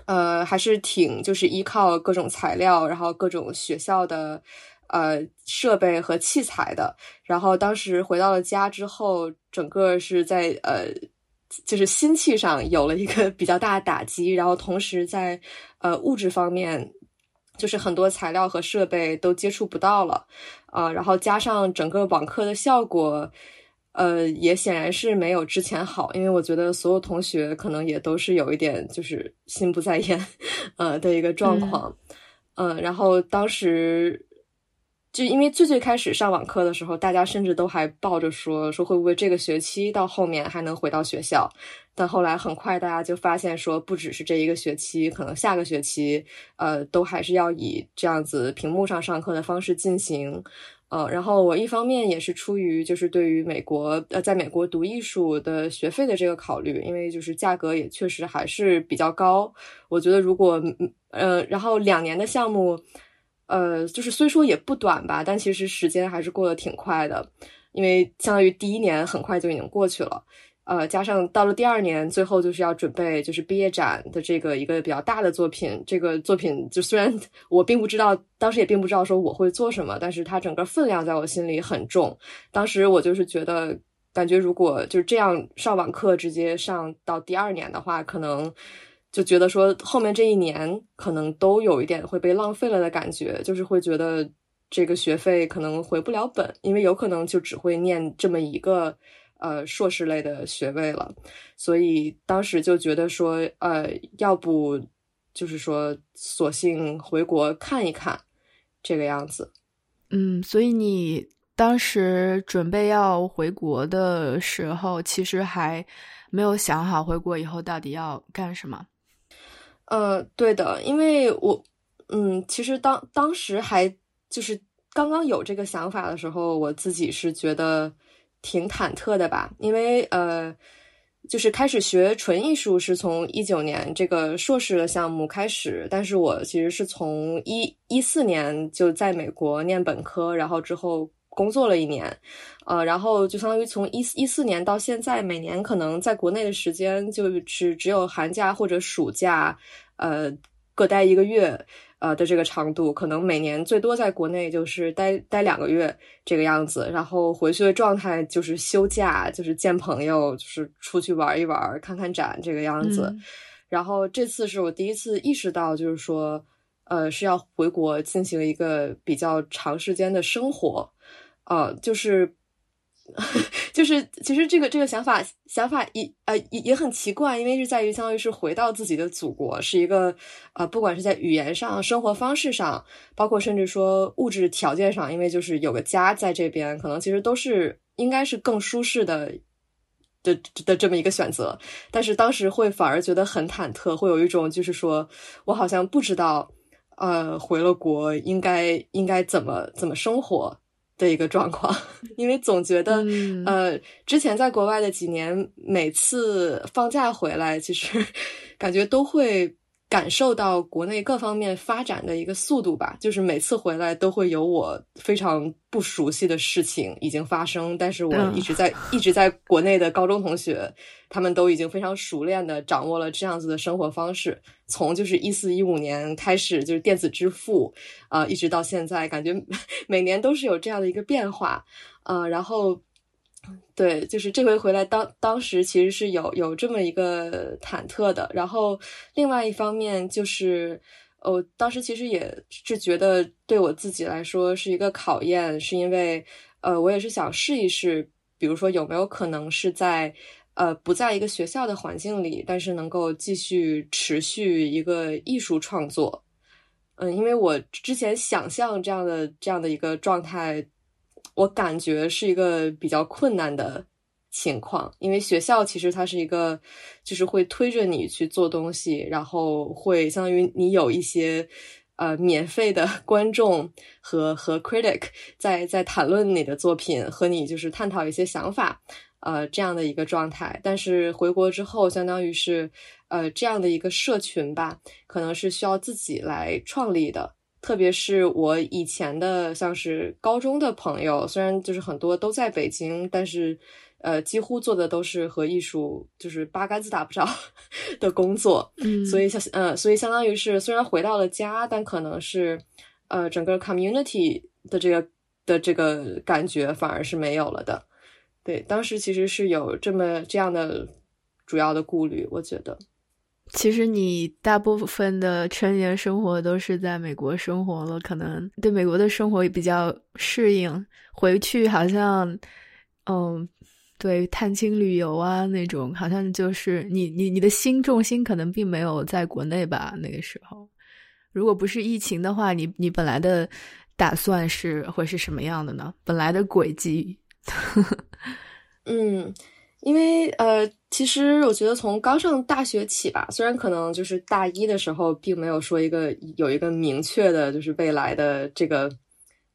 呃还是挺就是依靠各种材料，然后各种学校的呃设备和器材的。然后当时回到了家之后，整个是在呃就是心气上有了一个 比较大的打击。然后同时在呃物质方面，就是很多材料和设备都接触不到了啊。然后加上整个网课的效果。呃，也显然是没有之前好，因为我觉得所有同学可能也都是有一点就是心不在焉，呃的一个状况，嗯，然后当时就因为最最开始上网课的时候，大家甚至都还抱着说说会不会这个学期到后面还能回到学校，但后来很快大家就发现说不只是这一个学期，可能下个学期呃都还是要以这样子屏幕上上课的方式进行。呃，然后我一方面也是出于就是对于美国呃，在美国读艺术的学费的这个考虑，因为就是价格也确实还是比较高。我觉得如果呃，然后两年的项目，呃，就是虽说也不短吧，但其实时间还是过得挺快的，因为相当于第一年很快就已经过去了。呃，加上到了第二年，最后就是要准备就是毕业展的这个一个比较大的作品。这个作品就虽然 我并不知道，当时也并不知道说我会做什么，但是它整个分量在我心里很重。当时我就是觉得，感觉如果就这样上网课直接上到第二年的话，可能就觉得说后面这一年可能都有一点会被浪费了的感觉，就是会觉得这个学费可能回不了本，因为有可能就只会念这么一个。呃，硕士类的学位了，所以当时就觉得说，呃，要不就是说，索性回国看一看，这个样子。嗯，所以你当时准备要回国的时候，其实还没有想好回国以后到底要干什么。呃，对的，因为我，嗯，其实当当时还就是刚刚有这个想法的时候，我自己是觉得。挺忐忑的吧，因为呃，就是开始学纯艺术是从一九年这个硕士的项目开始，但是我其实是从一一四年就在美国念本科，然后之后工作了一年，呃，然后就相当于从一一四年到现在，每年可能在国内的时间就是只有寒假或者暑假，呃，各待一个月。呃的这个长度，可能每年最多在国内就是待待两个月这个样子，然后回去的状态就是休假，就是见朋友，就是出去玩一玩，看看展这个样子。然后这次是我第一次意识到，就是说，呃，是要回国进行一个比较长时间的生活，呃，就是。就是，其实这个这个想法想法也呃也也很奇怪，因为是在于相当于是回到自己的祖国，是一个呃不管是在语言上、生活方式上，包括甚至说物质条件上，因为就是有个家在这边，可能其实都是应该是更舒适的的的这么一个选择。但是当时会反而觉得很忐忑，会有一种就是说我好像不知道呃回了国应该应该怎么怎么生活。的一个状况，因为总觉得，呃，之前在国外的几年，每次放假回来，其实 感觉都会。感受到国内各方面发展的一个速度吧，就是每次回来都会有我非常不熟悉的事情已经发生，但是我一直在一直在国内的高中同学，他们都已经非常熟练的掌握了这样子的生活方式，从就是一四一五年开始就是电子支付，啊，一直到现在，感觉 每年都是有这样的一个变化，啊，然后。对，就是这回回来，当当时其实是有有这么一个忐忑的。然后另外一方面就是，我当时其实也是觉得对我自己来说是一个考验，是因为呃，我也是想试一试，比如说有没有可能是在呃不在一个学校的环境里，但是能够继续持续一个艺术创作。嗯，因为我之前想象这样的这样的一个状态。我感觉是一个比较困难的情况，因为学校其实它是一个，就是会推着你去做东西，然后会相当于你有一些呃免费的 观众和和 critic 在在谈论你的作品，和你就是探讨一些想法，呃这样的一个状态。但是回国之后，相当于是呃这样的一个社群吧，可能是需要自己来创立的。特别是我以前的像是高中的朋友，虽然就是很多都在北京，但是呃，几乎做的都是和艺术就是八竿子打不着的工作。嗯，所以相呃，所以相当于是虽然回到了家，但可能是呃，整个 community 的这个的这个感觉反而是没有了的。对，当时其实是有这么这样的主要的顾虑，我觉得。其实你大部分的成年生活都是在美国生活了，可能对美国的生活也比较适应。回去好像，嗯，对，探亲旅游啊那种，好像就是你你你的心重心可能并没有在国内吧？那个时候，如果不是疫情的话，你你本来的打算是会是什么样的呢？本来的轨迹，嗯。因为呃，其实我觉得从刚上大学起吧，虽然可能就是大一的时候，并没有说一个有一个明确的，就是未来的这个。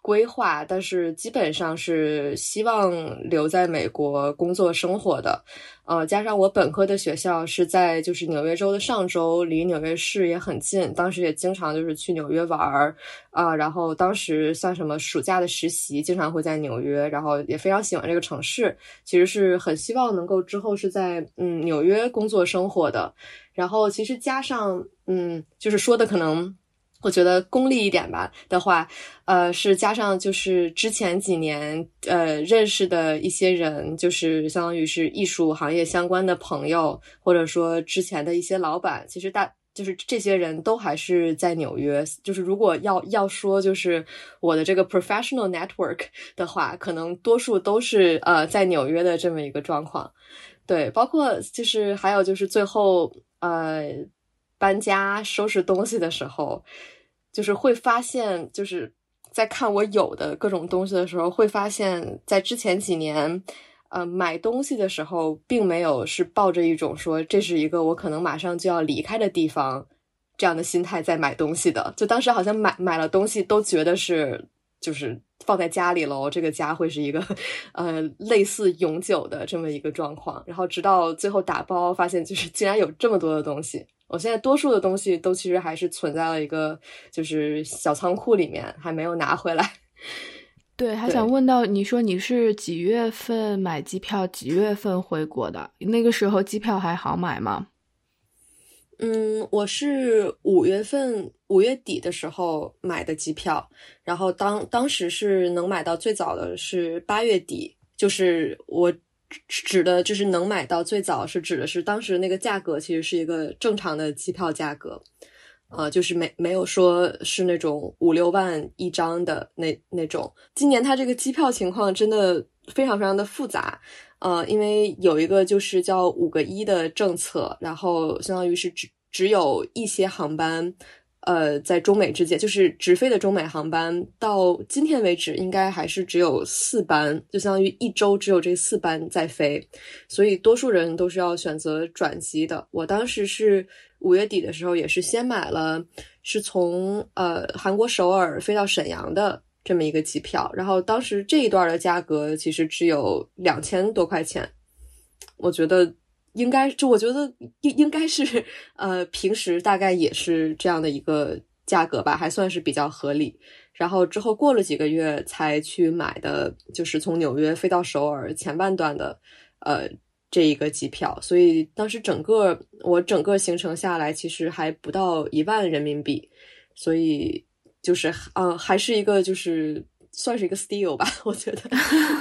规划，但是基本上是希望留在美国工作生活的，呃，加上我本科的学校是在就是纽约州的上州，离纽约市也很近，当时也经常就是去纽约玩儿啊，然后当时像什么暑假的实习，经常会在纽约，然后也非常喜欢这个城市，其实是很希望能够之后是在嗯纽约工作生活的，然后其实加上嗯，就是说的可能。我觉得功利一点吧的话，呃，是加上就是之前几年呃认识的一些人，就是相当于是艺术行业相关的朋友，或者说之前的一些老板，其实大就是这些人都还是在纽约。就是如果要要说就是我的这个 professional network 的话，可能多数都是呃在纽约的这么一个状况。对，包括就是还有就是最后呃。搬家收拾东西的时候，就是会发现，就是在看我有的各种东西的时候，会发现，在之前几年，呃，买东西的时候，并没有是抱着一种说这是一个我可能马上就要离开的地方这样的心态在买东西的。就当时好像买买了东西都觉得是就是放在家里喽，这个家会是一个呃类似永久的这么一个状况。然后直到最后打包，发现就是竟然有这么多的东西。我现在多数的东西都其实还是存在了一个就是小仓库里面，还没有拿回来。对，还想问到，你说你是几月份买机票，几月份回国的？那个时候机票还好买吗？嗯，我是五月份五月底的时候买的机票，然后当当时是能买到最早的是八月底，就是我指的，就是能买到最早是指的是当时那个价格其实是一个正常的机票价格，呃，就是没没有说是那种五六万一张的那那种。今年它这个机票情况真的非常非常的复杂。呃，因为有一个就是叫五个一的政策，然后相当于是只只有一些航班，呃，在中美之间，就是直飞的中美航班，到今天为止应该还是只有四班，就相当于一周只有这四班在飞，所以多数人都是要选择转机的。我当时是五月底的时候，也是先买了，是从呃韩国首尔飞到沈阳的。这么一个机票，然后当时这一段的价格其实只有两千多块钱，我觉得应该就我觉得应应该是呃平时大概也是这样的一个价格吧，还算是比较合理。然后之后过了几个月才去买的，就是从纽约飞到首尔前半段的呃这一个机票，所以当时整个我整个行程下来其实还不到一万人民币，所以。就是，嗯，还是一个，就是算是一个 steal 吧，我觉得，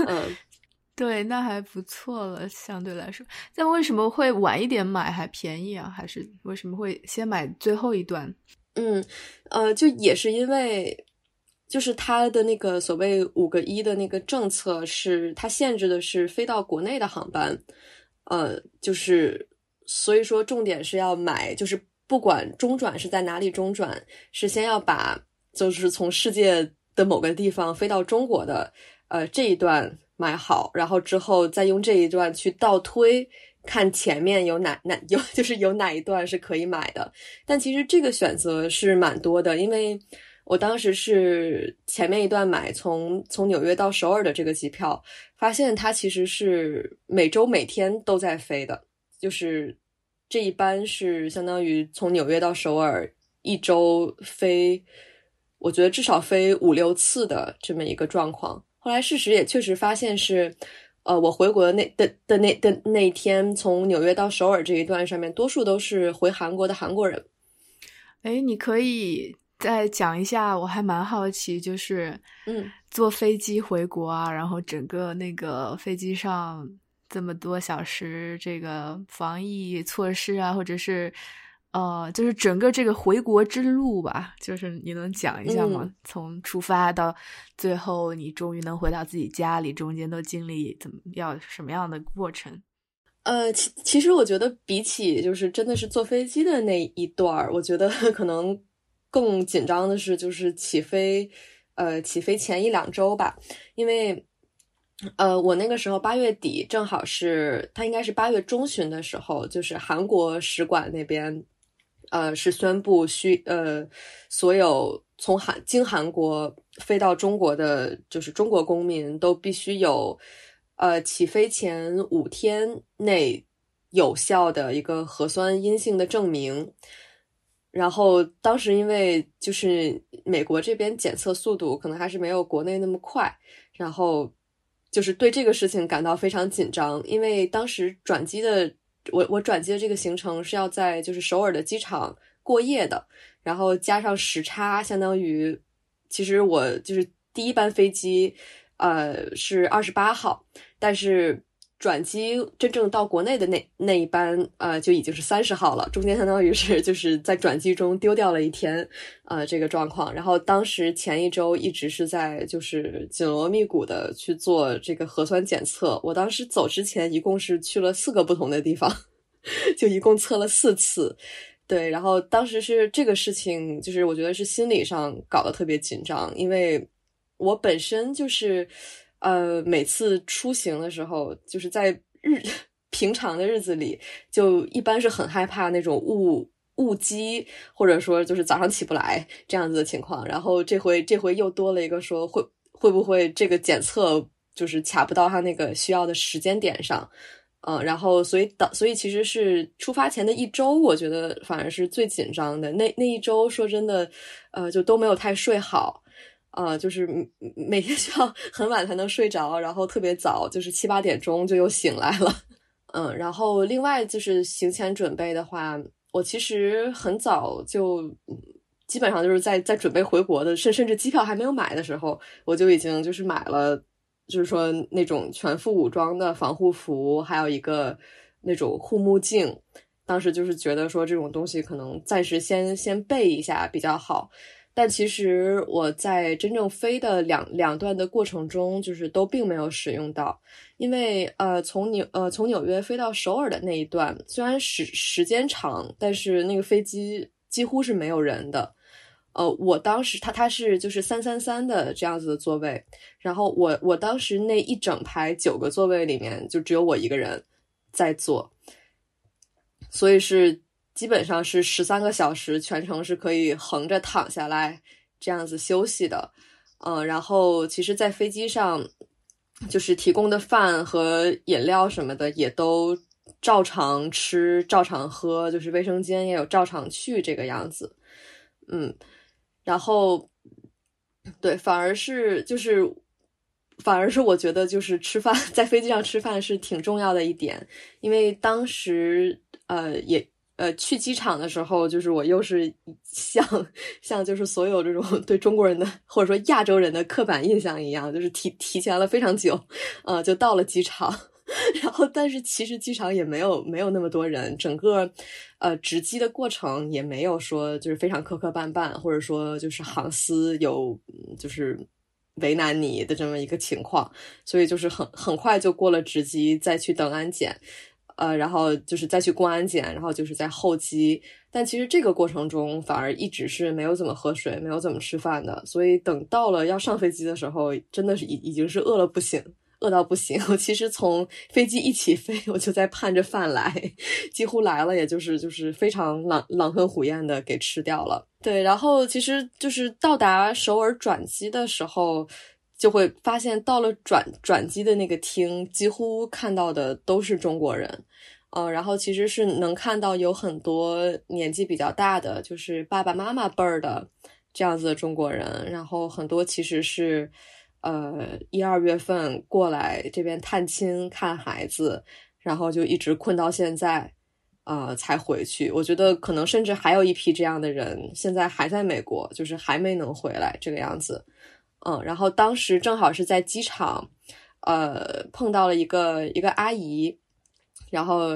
嗯，对，那还不错了，相对来说。但为什么会晚一点买还便宜啊？还是为什么会先买最后一段？嗯，呃，就也是因为，就是它的那个所谓五个一的那个政策，是它限制的是飞到国内的航班，呃，就是所以说重点是要买，就是不管中转是在哪里中转，是先要把。就是从世界的某个地方飞到中国的，呃，这一段买好，然后之后再用这一段去倒推，看前面有哪哪有，就是有哪一段是可以买的。但其实这个选择是蛮多的，因为我当时是前面一段买从从纽约到首尔的这个机票，发现它其实是每周每天都在飞的，就是这一班是相当于从纽约到首尔一周飞。我觉得至少飞五六次的这么一个状况，后来事实也确实发现是，呃，我回国的那的的那的那一天，从纽约到首尔这一段上面，多数都是回韩国的韩国人。哎，你可以再讲一下，我还蛮好奇，就是嗯，坐飞机回国啊，然后整个那个飞机上这么多小时，这个防疫措施啊，或者是。呃，就是整个这个回国之路吧，就是你能讲一下吗？从出发到最后，你终于能回到自己家里，中间都经历怎么要什么样的过程？呃，其其实我觉得比起就是真的是坐飞机的那一段儿，我觉得 可能更紧张的是就是起飞，呃，起飞前一两周吧，因为呃，我那个时候八月底正好是他应该是八月中旬的时候，就是韩国使馆那边。呃，是宣布需呃，所有从韩经韩国飞到中国的，就是中国公民都必须有，呃，起飞前五天内有效的一个核酸阴性的证明。然后当时因为就是美国这边检测速度可能还是没有国内那么快，然后就是对这个事情感到非常紧张，因为当时转机的。我我转机的这个行程是要在就是首尔的机场过夜的，然后加上时差，相当于其实我就是第一班飞机，呃是二十八号，但是转机真正到国内的那那一班，呃就已经是三十号了，中间相当于是就是在转机中丢掉了一天，呃这个状况。然后当时前一周一直是在就是紧锣密鼓的去做这个核酸检测，我当时走之前一共是去了四个不同的地方。就一共测了四次，对，然后当时是这个事情，就是我觉得是心理上搞得特别紧张，因为我本身就是，呃，每次出行的时候，就是在日 平常的日子里，就一般是很害怕那种误误机，或者说就是早上起不来这样子的情况，然后这回这回又多了一个说会会不会这个检测就是卡不到他那个需要的时间点上。嗯，然后所以导，所以其实是出发前的一周，我觉得反而是最紧张的。那那一周说真的，呃，就都没有太睡好。呃，就是每天需要很晚才能睡着，然后特别早，就是七八点钟就又醒来了。嗯，然后另外就是行前准备的话，我其实很早就基本上就是在在准备回国的，甚甚至机票还没有买的时候，我就已经就是买了，就是说那种全副武装的防护服，还有一个那种护目镜。当时就是觉得说这种东西可能暂时先先备一下比较好，但其实我在真正飞的两两段的过程中，就是都并没有使用到，因为呃从纽呃从纽约飞到首尔的那一段，虽然时时间长，但是那个飞机几乎是没有人的。呃，我当时他他是就是三三三的这样子的座位，然后我我当时那一整排九个座位里面就只有我一个人在坐。所以是基本上是十三个小时，全程是可以横着躺下来这样子休息的，嗯，然后其实，在飞机上就是提供的饭和饮料什么的也都照常吃、照常喝，就是卫生间也有照常去这个样子，嗯，然后对，反而是就是反而是我觉得就是吃饭 在飞机上吃饭是挺重要的一点，因为当时。呃，也呃，去机场的时候，就是我又是像 像就是所有这种对中国人的或者说亚洲人的刻板印象一样，就是提提前了非常久，呃，就到了机场。然后，但是其实机场也没有没有那么多人，整个呃值机的过程也没有说就是非常磕磕绊绊，或者说就是航司有就是为难你的这么一个情况，所以就是很很快就过了值机，再去等安检。呃，然后就是再去过安检，然后就是在候机。但其实这个过程中，反而一直是没有怎么喝水，没有怎么吃饭的。所以等到了要上飞机的时候，真的是已已经是饿了不行，饿到不行。我其实从飞机一起飞，我就在盼着饭来，几乎来了，也就是就是非常狼狼吞虎咽的给吃掉了。对，然后其实就是到达首尔转机的时候。就会发现，到了转转机的那个厅，几乎看到的都是中国人，呃，然后其实是能看到有很多年纪比较大的，就是爸爸妈妈辈儿的这样子的中国人，然后很多其实是，呃，一二月份过来这边探亲看孩子，然后就一直困到现在，呃，才回去。我觉得可能甚至还有一批这样的人，现在还在美国，就是还没能回来这个样子。嗯，然后当时正好是在机场，呃，碰到了一个一个阿姨，然后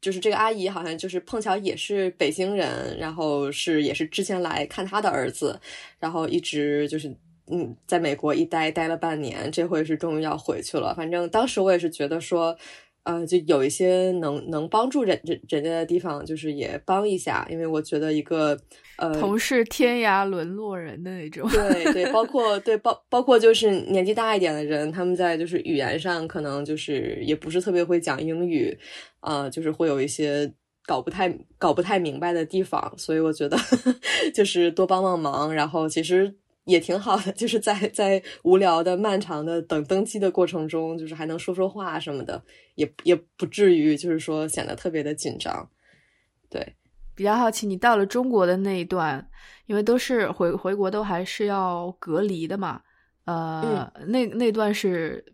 就是这个阿姨好像就是碰巧也是北京人，然后是也是之前来看他的儿子，然后一直就是嗯，在美国一待待了半年，这回是终于要回去了。反正当时我也是觉得说。呃，就有一些能能帮助人人人家的地方，就是也帮一下，因为我觉得一个呃，同是天涯沦落人的那种，对对，包括对包包括就是年纪大一点的人，他们在就是语言上可能就是也不是特别会讲英语，啊，就是会有一些搞不太搞不太明白的地方，所以我觉得 就是多帮帮忙，然后其实。也挺好的，就是在在无聊的、漫长的等登机的过程中，就是还能说说话什么的，也也不至于就是说显得特别的紧张。对，比较好奇你到了中国的那一段，因为都是回回国都还是要隔离的嘛，呃，那那段是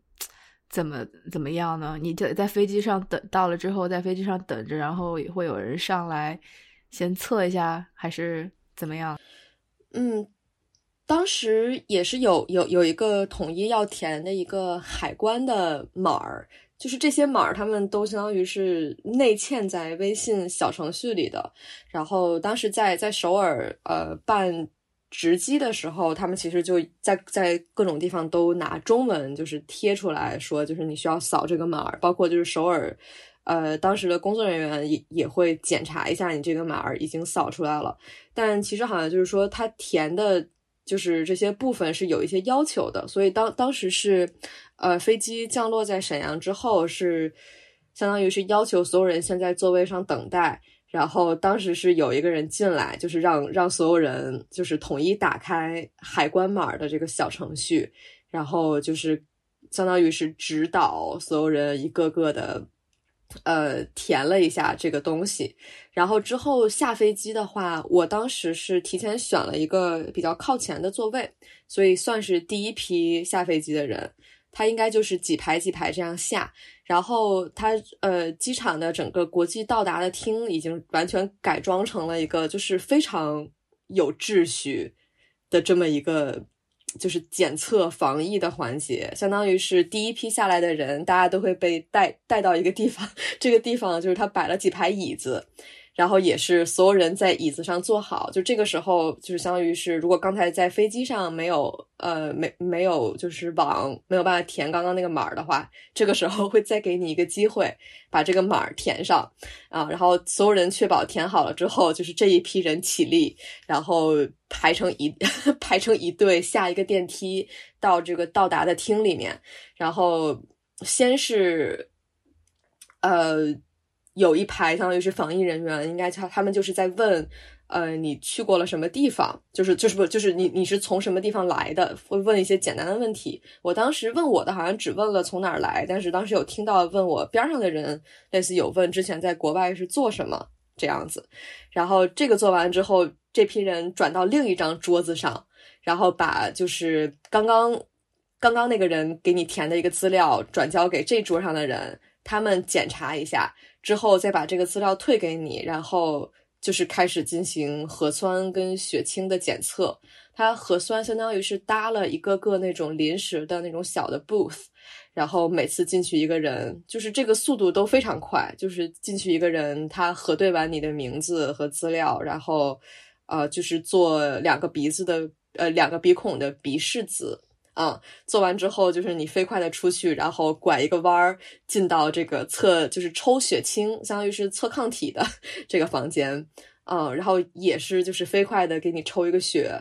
怎么怎么样呢？你在在飞机上等到了之后，在飞机上等着，然后会有人上来先测一下，还是怎么样？嗯。当时也是有有有一个统一要填的一个海关的码儿，就是这些码儿他们都相当于是内嵌在微信小程序里的。然后当时在在首尔呃办值机的时候，他们其实就在在各种地方都拿中文就是贴出来说，就是你需要扫这个码儿，包括就是首尔呃当时的工作人员也也会检查一下你这个码儿已经扫出来了。但其实好像就是说他填的。就是这些部分是有一些要求的，所以当当时是，呃，飞机降落在沈阳之后，是相当于是要求所有人先在座位上等待，然后当时是有一个人进来，就是让让所有人就是统一打开海关码的这个小程序，然后就是相当于是指导所有人一个个的呃，填了一下这个东西，然后之后下飞机的话，我当时是提前选了一个比较靠前的座位，所以算是第一批下飞机的人。他应该就是几排几排这样下，然后他呃，机场的整个国际到达的厅已经完全改装成了一个就是非常有秩序的这么一个。就是检测防疫的环节，相当于是第一批下来的人，大家都会被带带到一个地方，这个地方就是他摆了几排椅子。然后也是所有人在椅子上坐好，就这个时候就是相当于是，如果刚才在飞机上没有呃没没有就是网没有办法填刚刚那个码的话，这个时候会再给你一个机会把这个码填上啊。然后所有人确保填好了之后，就是这一批人起立，然后排成一 排成一队下一个电梯到这个到达的厅里面，然后先是呃。有一排相当于是防疫人员，应该他他们就是在问，呃，你去过了什么地方？就是就是不就是你你是从什么地方来的？会问一些简单的问题。我当时问我的好像只问了从哪儿来，但是当时有听到问我边上的人，类似有问之前在国外是做什么这样子。然后这个做完之后，这批人转到另一张桌子上，然后把就是刚刚刚刚那个人给你填的一个资料转交给这桌上的人，他们检查一下。之后再把这个资料退给你，然后就是开始进行核酸跟血清的检测。它核酸相当于是搭了一个个那种临时的那种小的 booth，然后每次进去一个人，就是这个速度都非常快。就是进去一个人，他核对完你的名字和资料，然后呃，就是做两个鼻子的呃两个鼻孔的鼻拭子。嗯，做完之后就是你飞快的出去，然后拐一个弯儿进到这个测，就是抽血清，相当于是测抗体的这个房间。嗯，然后也是就是飞快的给你抽一个血，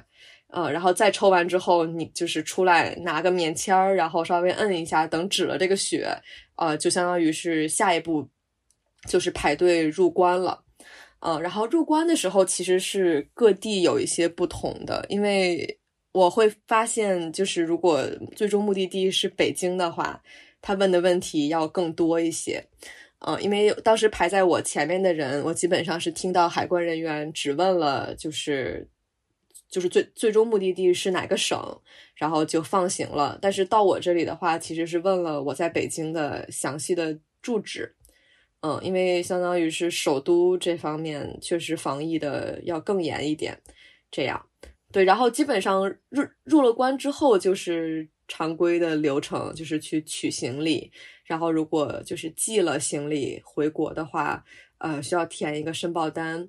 嗯，然后再抽完之后，你就是出来拿个棉签儿，然后稍微摁一下，等止了这个血，呃，就相当于是下一步就是排队入关了。嗯，然后入关的时候其实是各地有一些不同的，因为。我会发现，就是如果最终目的地是北京的话，他问的问题要更多一些。嗯，因为当时排在我前面的人，我基本上是听到海关人员只问了，就是就是最最终目的地是哪个省，然后就放行了。但是到我这里的话，其实是问了我在北京的详细的住址。嗯，因为相当于是首都这方面确实防疫的要更严一点，这样。对，然后基本上入入了关之后，就是常规的流程，就是去取行李。然后如果就是寄了行李回国的话，呃，需要填一个申报单。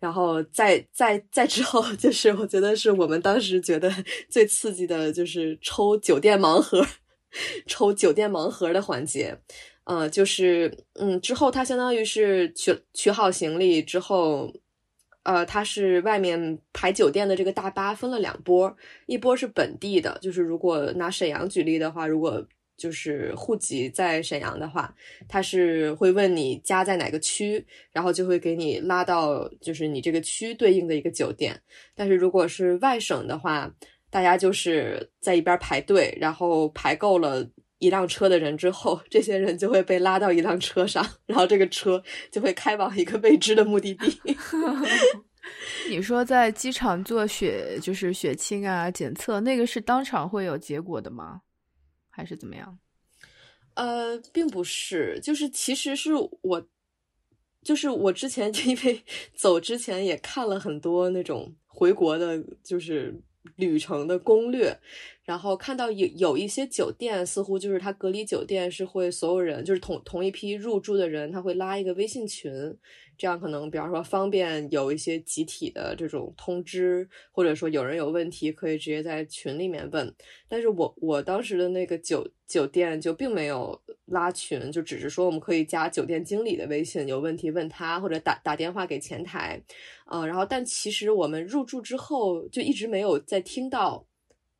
然后再再再之后，就是我觉得是我们当时觉得 最刺激的，就是抽酒店盲盒，抽酒店盲盒的环节。呃，就是嗯，之后他相当于是取取好行李之后。呃，它是外面排酒店的这个大巴分了两波，一波是本地的，就是如果拿沈阳举例的话，如果就是户籍在沈阳的话，他是会问你家在哪个区，然后就会给你拉到就是你这个区对应的一个酒店。但是如果是外省的话，大家就是在一边排队，然后排够了。一辆车的人之后，这些人就会被拉到一辆车上，然后这个车就会开往一个未知的目的地。你说在机场做血，就是血清啊检测，那个是当场会有结果的吗？还是怎么样？呃，并不是，就是其实是我，就是我之前因为走之前也看了很多那种回国的，就是旅程的攻略。然后看到有有一些酒店，似乎就是他隔离酒店是会所有人，就是同同一批入住的人，他会拉一个微信群，这样可能比方说方便有一些集体的这种通知，或者说有人有问题可以直接在群里面问。但是我我当时的那个酒酒店就并没有拉群，就只是说我们可以加酒店经理的微信，有问题问他或者打打电话给前台，啊，然后但其实我们入住之后就一直没有再听到。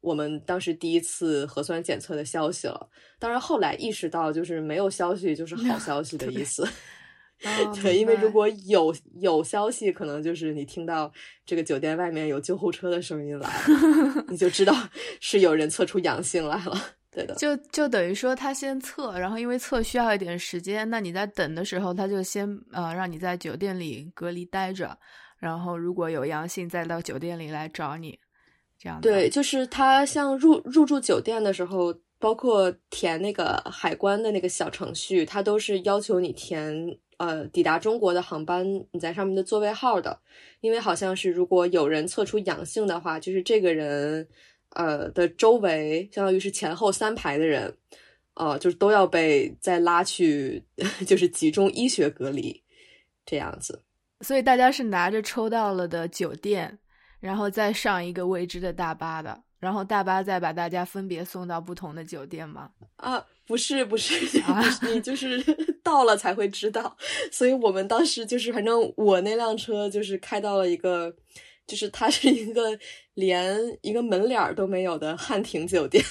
我们当时第一次核酸检测的消息了，当然后来意识到，就是没有消息就是好消息的意 思。对，因为如果有有消息，可能就是你听到这个酒店外面有救护车的声音来，你就知道 是有人测出阳性来了。对的，就就等于说他先测，然后因为测需要一点时间，那你在等的时候，他就先呃让你在酒店里隔离待着，然后如果有阳性，再到酒店里来找你，这样对，就是他像入入住酒店的时候，包括填那个海关的那个小程序，他都是要求你填呃抵达中国的航班你在上面的座位号的，因为好像是如果有人测出阳性的话，就是这个人。呃的周围，相当于是前后三排的人，呃，就是都要被再拉去，就是集中医学隔离这样子。所以大家是拿着抽到了的酒店，然后再上一个未知的大巴的，然后大巴再把大家分别送到不同的酒店吗？啊，不是，不是，啊你就是 到了才会知道。所以我们当时就是，反正我那辆车就是开到了一个。就是它是一个连一个门脸都没有的汉庭酒店，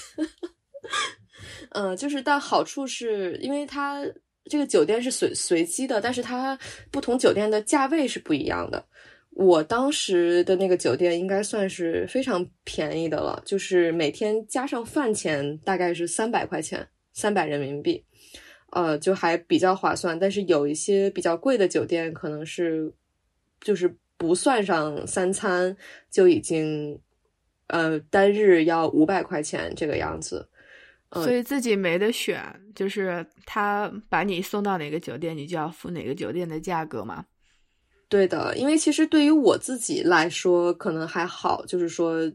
嗯，就是但好处是因为它这个酒店是随随机的，但是它不同酒店的价位是不一样的。我当时的那个酒店应该算是非常便宜的了，就是每天加上饭钱大概是三百块钱，三百人民币，呃，就还比较划算。但是有一些比较贵的酒店可能是就是。不算上三餐就已经，呃，单日要五百块钱这个样子，所以自己没得选，就是他把你送到哪个酒店，你就要付哪个酒店的价格嘛。对的，因为其实对于我自己来说，可能还好，就是说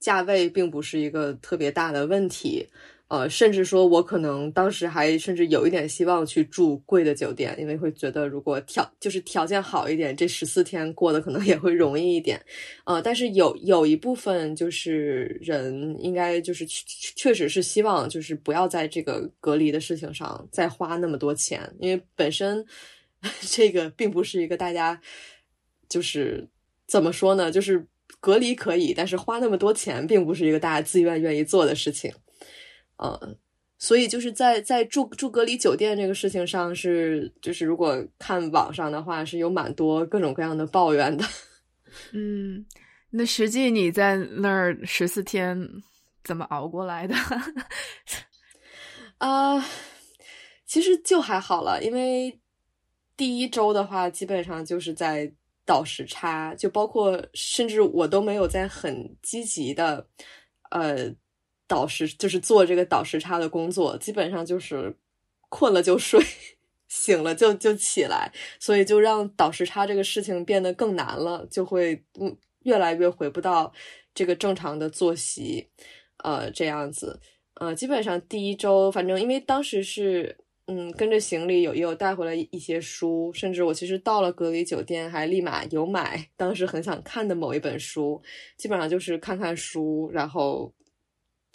价位并不是一个特别大的问题。呃，甚至说，我可能当时还甚至有一点希望去住贵的酒店，因为会觉得如果条就是条件好一点，这十四天过得可能也会容易一点。呃，但是有有一部分就是人应该就是确实是希望就是不要在这个隔离的事情上再花那么多钱，因为本身 这个并不是一个大家就是怎么说呢，就是隔离可以，但是花那么多钱并不是一个大家自愿愿意做的事情。呃，所以就是在在住住隔离酒店这个事情上，是就是如果看网上的话，是有蛮多各种各样的抱怨的。嗯，那实际你在那儿十四天怎么熬过来的？啊，其实就还好了，因为第一周的话，基本上就是在倒时差，就包括甚至我都没有在很积极的呃。倒时就是做这个倒时差的工作，基本上就是困了就睡，醒了就就起来，所以就让倒时差这个事情变得更难了，就会嗯越来越回不到这个正常的作息，呃这样子，呃基本上第一周，反正因为当时是嗯跟着行李有也有带回来一些书，甚至我其实到了隔离酒店还立马有买当时很想看的某一本书，基本上就是看看书，然后。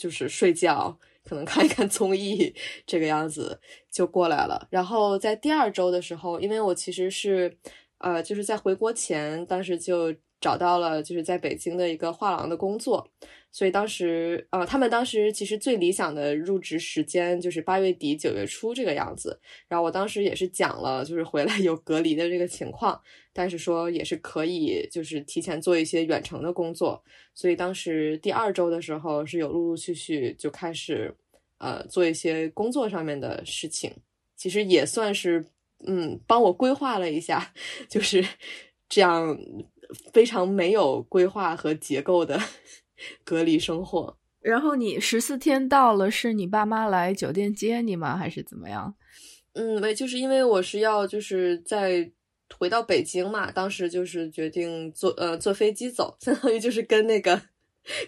就是睡觉，可能看一看综艺，这个样子就过来了。然后在第二周的时候，因为我其实是，呃，就是在回国前，当时就找到了就是在北京的一个画廊的工作。所以当时，呃，他们当时其实最理想的入职时间就是八月底九月初这个样子。然后我当时也是讲了，就是回来有隔离的这个情况，但是说也是可以，就是提前做一些远程的工作。所以当时第二周的时候是有陆陆续续就开始，呃，做一些工作上面的事情。其实也算是，嗯，帮我规划了一下，就是这样非常没有规划和结构的。隔离生活，然后你十四天到了，是你爸妈来酒店接你吗？还是怎么样？嗯，没，就是因为我是要就是在回到北京嘛，当时就是决定坐呃坐飞机走，相当于就是跟那个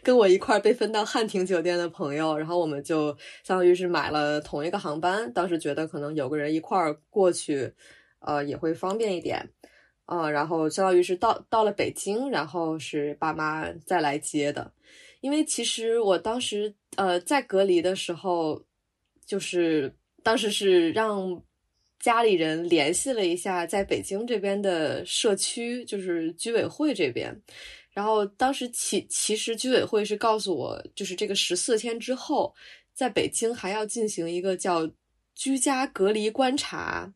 跟我一块被分到汉庭酒店的朋友，然后我们就相当于是买了同一个航班，当时觉得可能有个人一块儿过去，呃也会方便一点。嗯，然后相当于是到到了北京，然后是爸妈再来接的。因为其实我当时呃在隔离的时候，就是当时是让家里人联系了一下在北京这边的社区，就是居委会这边。然后当时其其实居委会是告诉我，就是这个十四天之后，在北京还要进行一个叫居家隔离观察。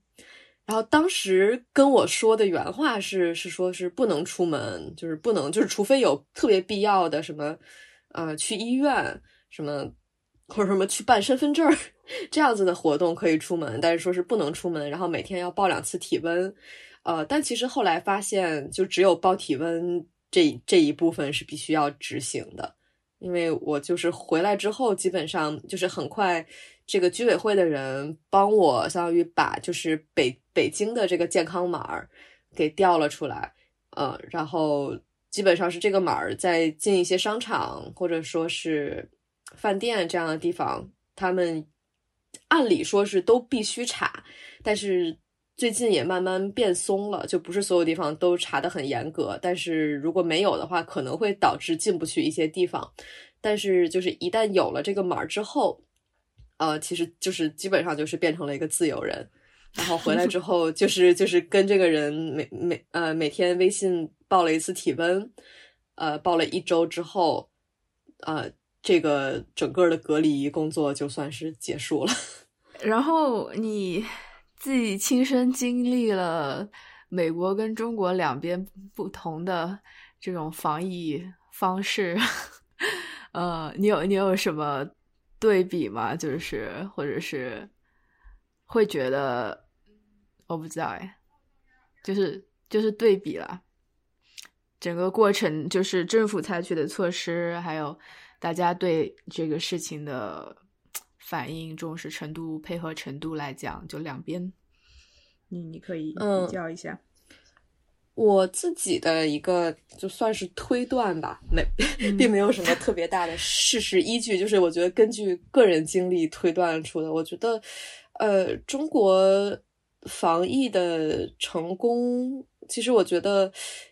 然后当时跟我说的原话是是说是不能出门，就是不能就是除非有特别必要的什么，呃，去医院什么或者什么去办身份证这样子的活动可以出门，但是说是不能出门，然后每天要报两次体温。呃，但其实后来发现，就只有报体温这这一部分是必须要执行的，因为我就是回来之后，基本上就是很快，这个居委会的人帮我相当于把就是北北京的这个健康码给调了出来，呃，然后基本上是这个码在进一些商场或者说是。饭店这样的地方，他们按理说是都必须查，但是最近也慢慢变松了，就不是所有地方都查的很严格。但是如果没有的话，可能会导致进不去一些地方。但是就是一旦有了这个码之后，呃，其实就是基本上就是变成了一个自由人。然后回来之后，就是就是跟这个人每每呃每天微信报了一次体温，呃，报了一周之后，呃。这个整个的隔离工作就算是结束了。然后你自己亲身经历了美国跟中国两边不同的这种防疫方式，呃，你有你有什么对比嘛？就是或者是会觉得我不知道哎，就是就是对比了整个过程，就是政府采取的措施，还有。大家对这个事情的反应、重视程度、配合程度来讲，就两边，你你可以比较一下。我自己的一个就算是推断吧，没，并没有什么特别大的事实依据，就是我觉得根据个人经历推断出的。我觉得，呃，中国防疫的成功，其实我觉得。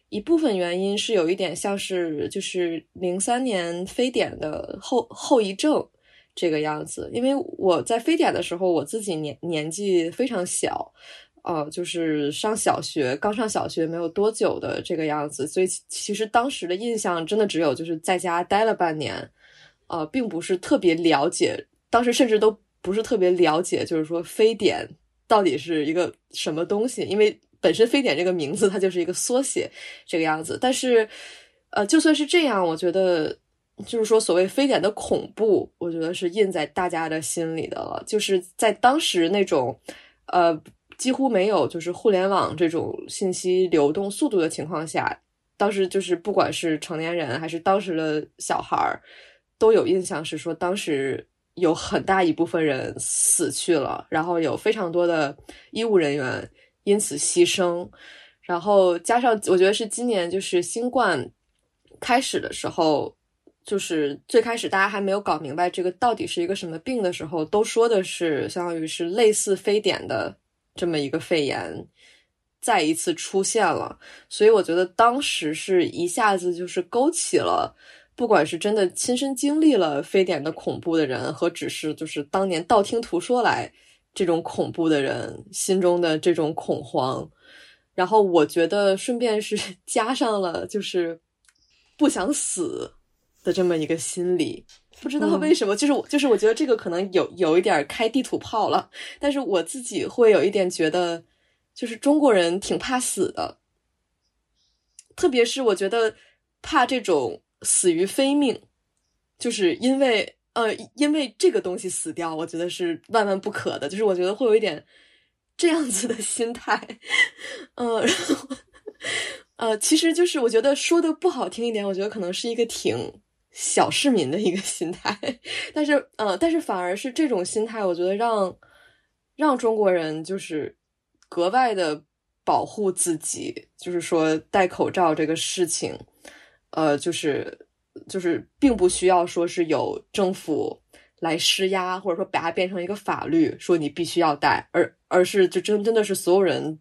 一部分原因是有一点像是就是零三年非典的后后遗症这个样子，因为我在非典的时候，我自己年年纪非常小，呃，就是上小学刚上小学没有多久的这个样子，所以其实当时的印象真的只有就是在家待了半年，呃，并不是特别了解，当时甚至都不是特别了解，就是说非典到底是一个什么东西，因为。本身非典这个名字，它就是一个缩写，这个样子。但是，呃，就算是这样，我觉得，就是说，所谓非典的恐怖，我觉得是印在大家的心里的了。就是在当时那种，呃，几乎没有就是互联网这种信息流动速度的情况下，当时就是不管是成年人还是当时的小孩儿，都有印象是说，当时有很大一部分人死去了，然后有非常多的医务人员。因此牺牲，然后加上我觉得是今年就是新冠开始的时候，就是最开始大家还没有搞明白这个到底是一个什么病的时候，都说的是相当于是类似非典的这么一个肺炎再一次出现了，所以我觉得当时是一下子就是勾起了，不管是真的亲身经历了非典的恐怖的人，和只是就是当年道听途说来。这种恐怖的人心中的这种恐慌，然后我觉得顺便是 加上了就是不想死的这么一个心理，不知道为什么，就是我就是我觉得这个可能有有一点开地图炮了，但是我自己会有一点觉得，就是中国人挺怕死的，特别是我觉得怕这种死于非命，就是因为。呃，因为这个东西死掉，我觉得是万万不可的。就是我觉得会有一点这样子的心态，嗯呃，呃，其实就是我觉得说的不好听一点，我觉得可能是一个挺小市民的一个 心态。但是，呃，但是反而是这种心态，我觉得让让中国人就是格外的保护自己，就是说戴口罩这个事情，呃，就是。就是并不需要说是有政府来施压，或者说把它变成一个法律，说你必须要戴，而而是就真真的是所有人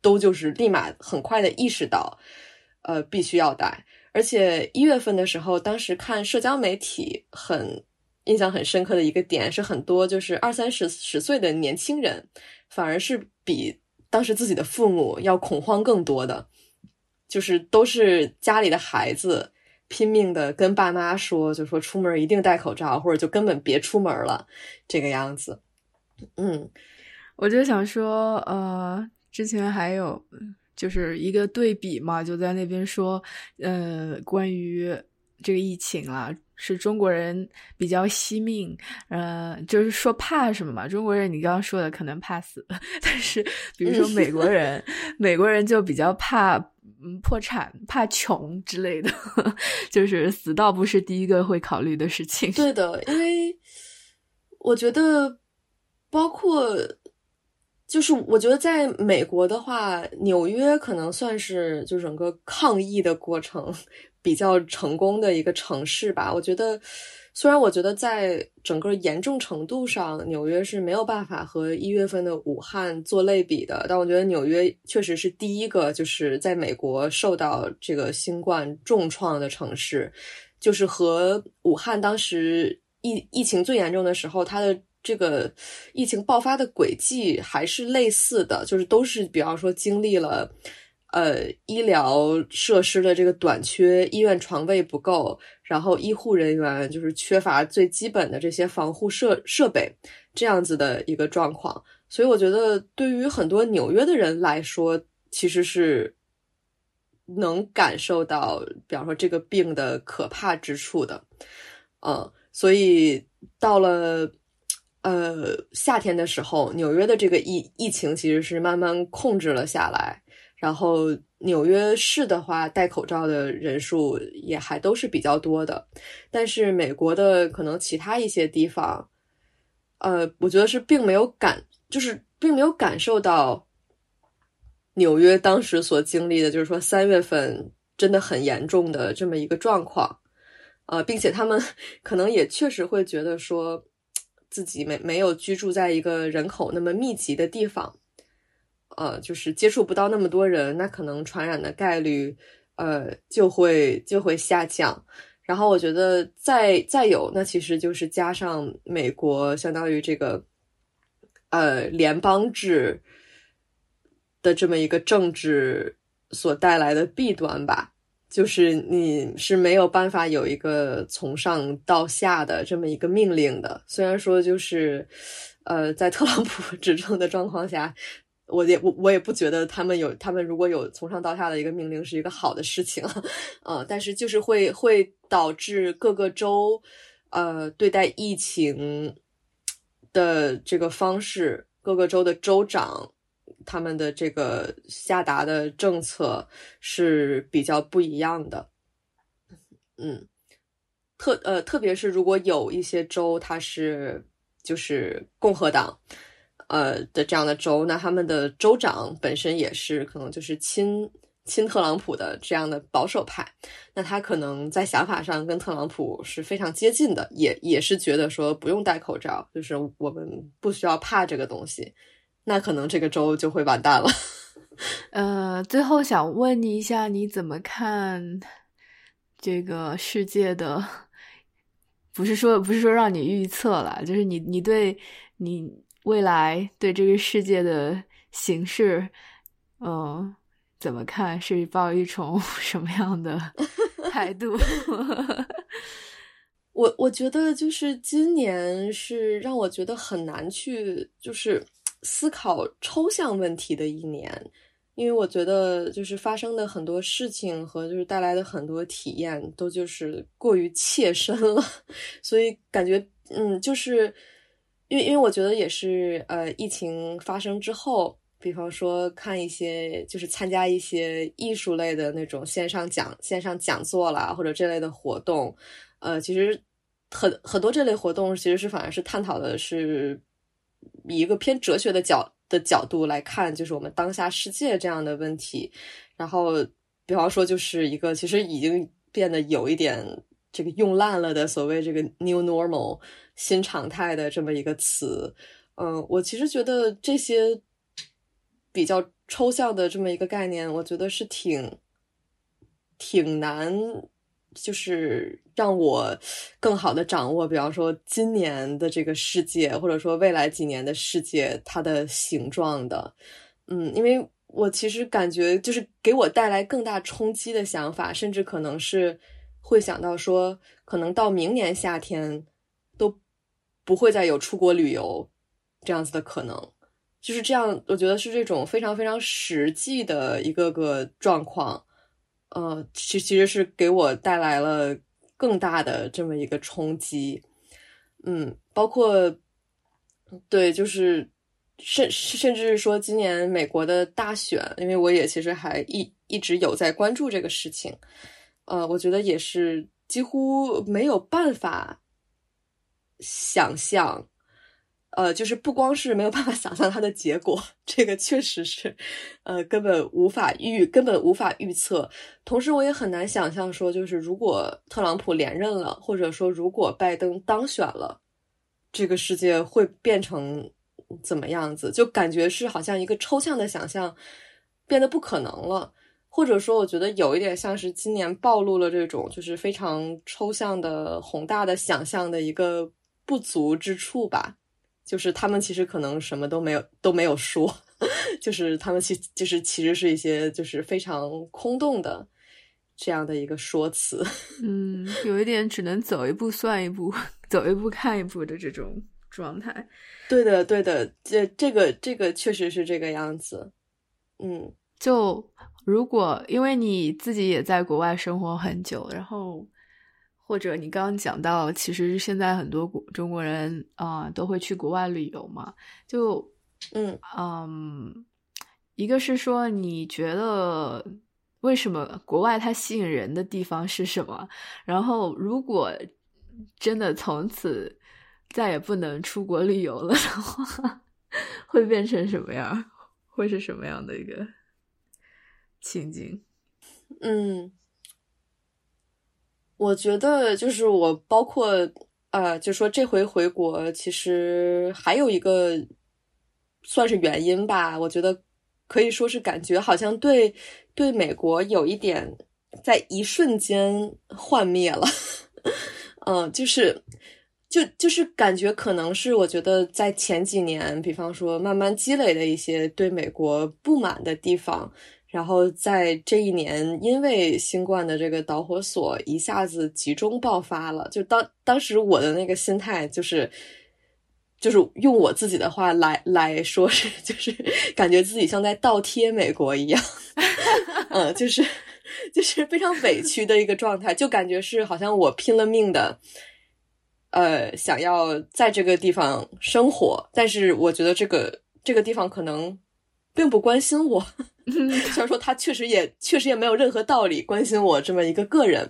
都就是立马很快的意识到，呃，必须要戴。而且一月份的时候，当时看社交媒体很印象很深刻的一个点是，很多就是二三十十岁的年轻人，反而是比当时自己的父母要恐慌更多的，就是都是家里的孩子。拼命的跟爸妈说，就说出门一定戴口罩，或者就根本别出门了，这个样子。嗯，我就想说，呃，之前还有就是一个对比嘛，就在那边说，呃，关于这个疫情啊，是中国人比较惜命，呃，就是说怕什么嘛？中国人你刚刚说的可能怕死，但是比如说美国人，美国人就比较怕嗯破产、怕穷之类的，就是死倒不是第一个会考虑的事情。对的，因为我觉得包括。就是我觉得在美国的话，纽约可能算是就整个抗疫的过程比较成功的一个城市吧。我觉得，虽然我觉得在整个严重程度上，纽约是没有办法和一月份的武汉做类比的，但我觉得纽约确实是第一个就是在美国受到这个新冠重创的城市，就是和武汉当时疫疫情最严重的时候，它的。这个疫情爆发的轨迹还是类似的，就是都是比方说经历了，呃，医疗设施的这个短缺，医院床位不够，然后医护人员就是缺乏最基本的这些防护设设备，这样子的一个状况。所以我觉得对于很多纽约的人来说，其实是能感受到，比方说这个病的可怕之处的，嗯，所以到了。呃，夏天的时候，纽约的这个疫疫情其实是慢慢控制了下来。然后纽约市的话，戴口罩的人数也还都是比较多的。但是美国的可能其他一些地方，呃，我觉得是并没有感，就是并没有感受到纽约当时所经历的，就是说三月份真的很严重的这么一个状况。呃，并且他们 可能也确实会觉得说。自己没没有居住在一个人口那么密集的地方，呃，就是接触不到那么多人，那可能传染的概率，呃，就会就会下降。然后我觉得再再有，那其实就是加上美国相当于这个，呃，联邦制的这么一个政治所带来的弊端吧。就是你是没有办法有一个从上到下的这么一个命令的。虽然说就是，呃，在特朗普 执政的状况下，我也我我也不觉得他们有他们如果有从上到下的一个命令是一个好的事情，呃，但是就是会会导致各个州，呃，对待疫情的这个方式，各个州的州长。他们的这个下达的政策是比较不一样的，嗯，特呃，特别是如果有一些州它是就是共和党呃的这样的州，那他们的州长本身也是可能就是亲亲特朗普的这样的保守派，那他可能在想法上跟特朗普是非常接近的，也也是觉得说不用戴口罩，就是我们不需要怕这个东西。那可能这个州就会完蛋了。呃，最后想问你一下，你怎么看这个世界的？不是说不是说让你预测了，就是你你对你未来对这个世界的形势，嗯，怎么看？是抱一种 什么样的 态度？我我觉得就是今年是让我觉得很难去就是。思考抽象问题的一年，因为我觉得就是发生的很多事情和就是带来的很多体验都就是过于切身了，所以感觉嗯，就是因为因为我觉得也是呃，疫情发生之后，比方说看一些就是参加一些艺术类的那种线上讲线上讲座啦，或者这类的活动，呃，其实很很多这类活动其实是反而是探讨的是。以一个偏哲学的角的角度来看，就是我们当下世界这样的问题。然后，比方说，就是一个其实已经变得有一点这个用烂了的所谓这个 “new normal” 新常态的这么一个词。嗯，我其实觉得这些比较抽象的这么一个概念，我觉得是挺挺难。就是让我更好的掌握，比方说今年的这个世界，或者说未来几年的世界，它的形状的，嗯，因为我其实感觉，就是给我带来更大冲击的想法，甚至可能是会想到说，可能到明年夏天都不会再有出国旅游这样子的可能，就是这样，我觉得是这种非常非常实际的一个个状况。呃，其其实是给我带来了更大的这么一个冲击。嗯，包括对，就是甚甚至是说今年美国的大选，因为我也其实还一一直有在关注这个事情。呃，我觉得也是几乎没有办法想象。呃，就是不光是没有办法想象它的结果，这个确实是，呃，根本无法预，根本无法预测。同时，我也很难想象说，就是如果特朗普连任了，或者说如果拜登当选了，这个世界会变成怎么样子？就感觉是好像一个抽象的想象变得不可能了，或者说，我觉得有一点像是今年暴露了这种就是非常抽象的宏大的想象的一个不足之处吧。就是他们其实可能什么都没有都没有说，就是他们其就是其实是一些就是非常空洞的这样的一个说辞。嗯，有一点只能走一步算一步，走一步看一步的这种状态。对的，对的，这这个这个确实是这个样子。嗯，就如果因为你自己也在国外生活很久，然后。或者你刚刚讲到，其实现在很多国中国人啊都会去国外旅游嘛，就嗯嗯，一个是说你觉得为什么国外它吸引人的地方是什么？然后如果真的从此再也不能出国旅游了的话，会变成什么样？会是什么样的一个情景？嗯。我觉得就是我包括呃，就说这回回国，其实还有一个算是原因吧。我觉得可以说是感觉好像对对美国有一点在一瞬间幻灭了。嗯，就是就就是感觉可能是我觉得在前几年，比方说慢慢积累的一些对美国不满的地方。然后在这一年，因为新冠的这个导火索一下子集中爆发了，就当当时我的那个心态就是，就是用我自己的话来来说是，就是感觉自己像在倒贴美国一样，嗯，就是就是非常委屈的一个状态，就感觉是好像我拼了命的，呃，想要在这个地方生活，但是我觉得这个这个地方可能并不关心我。虽然说他确实也确实也没有任何道理关心我这么一个个人，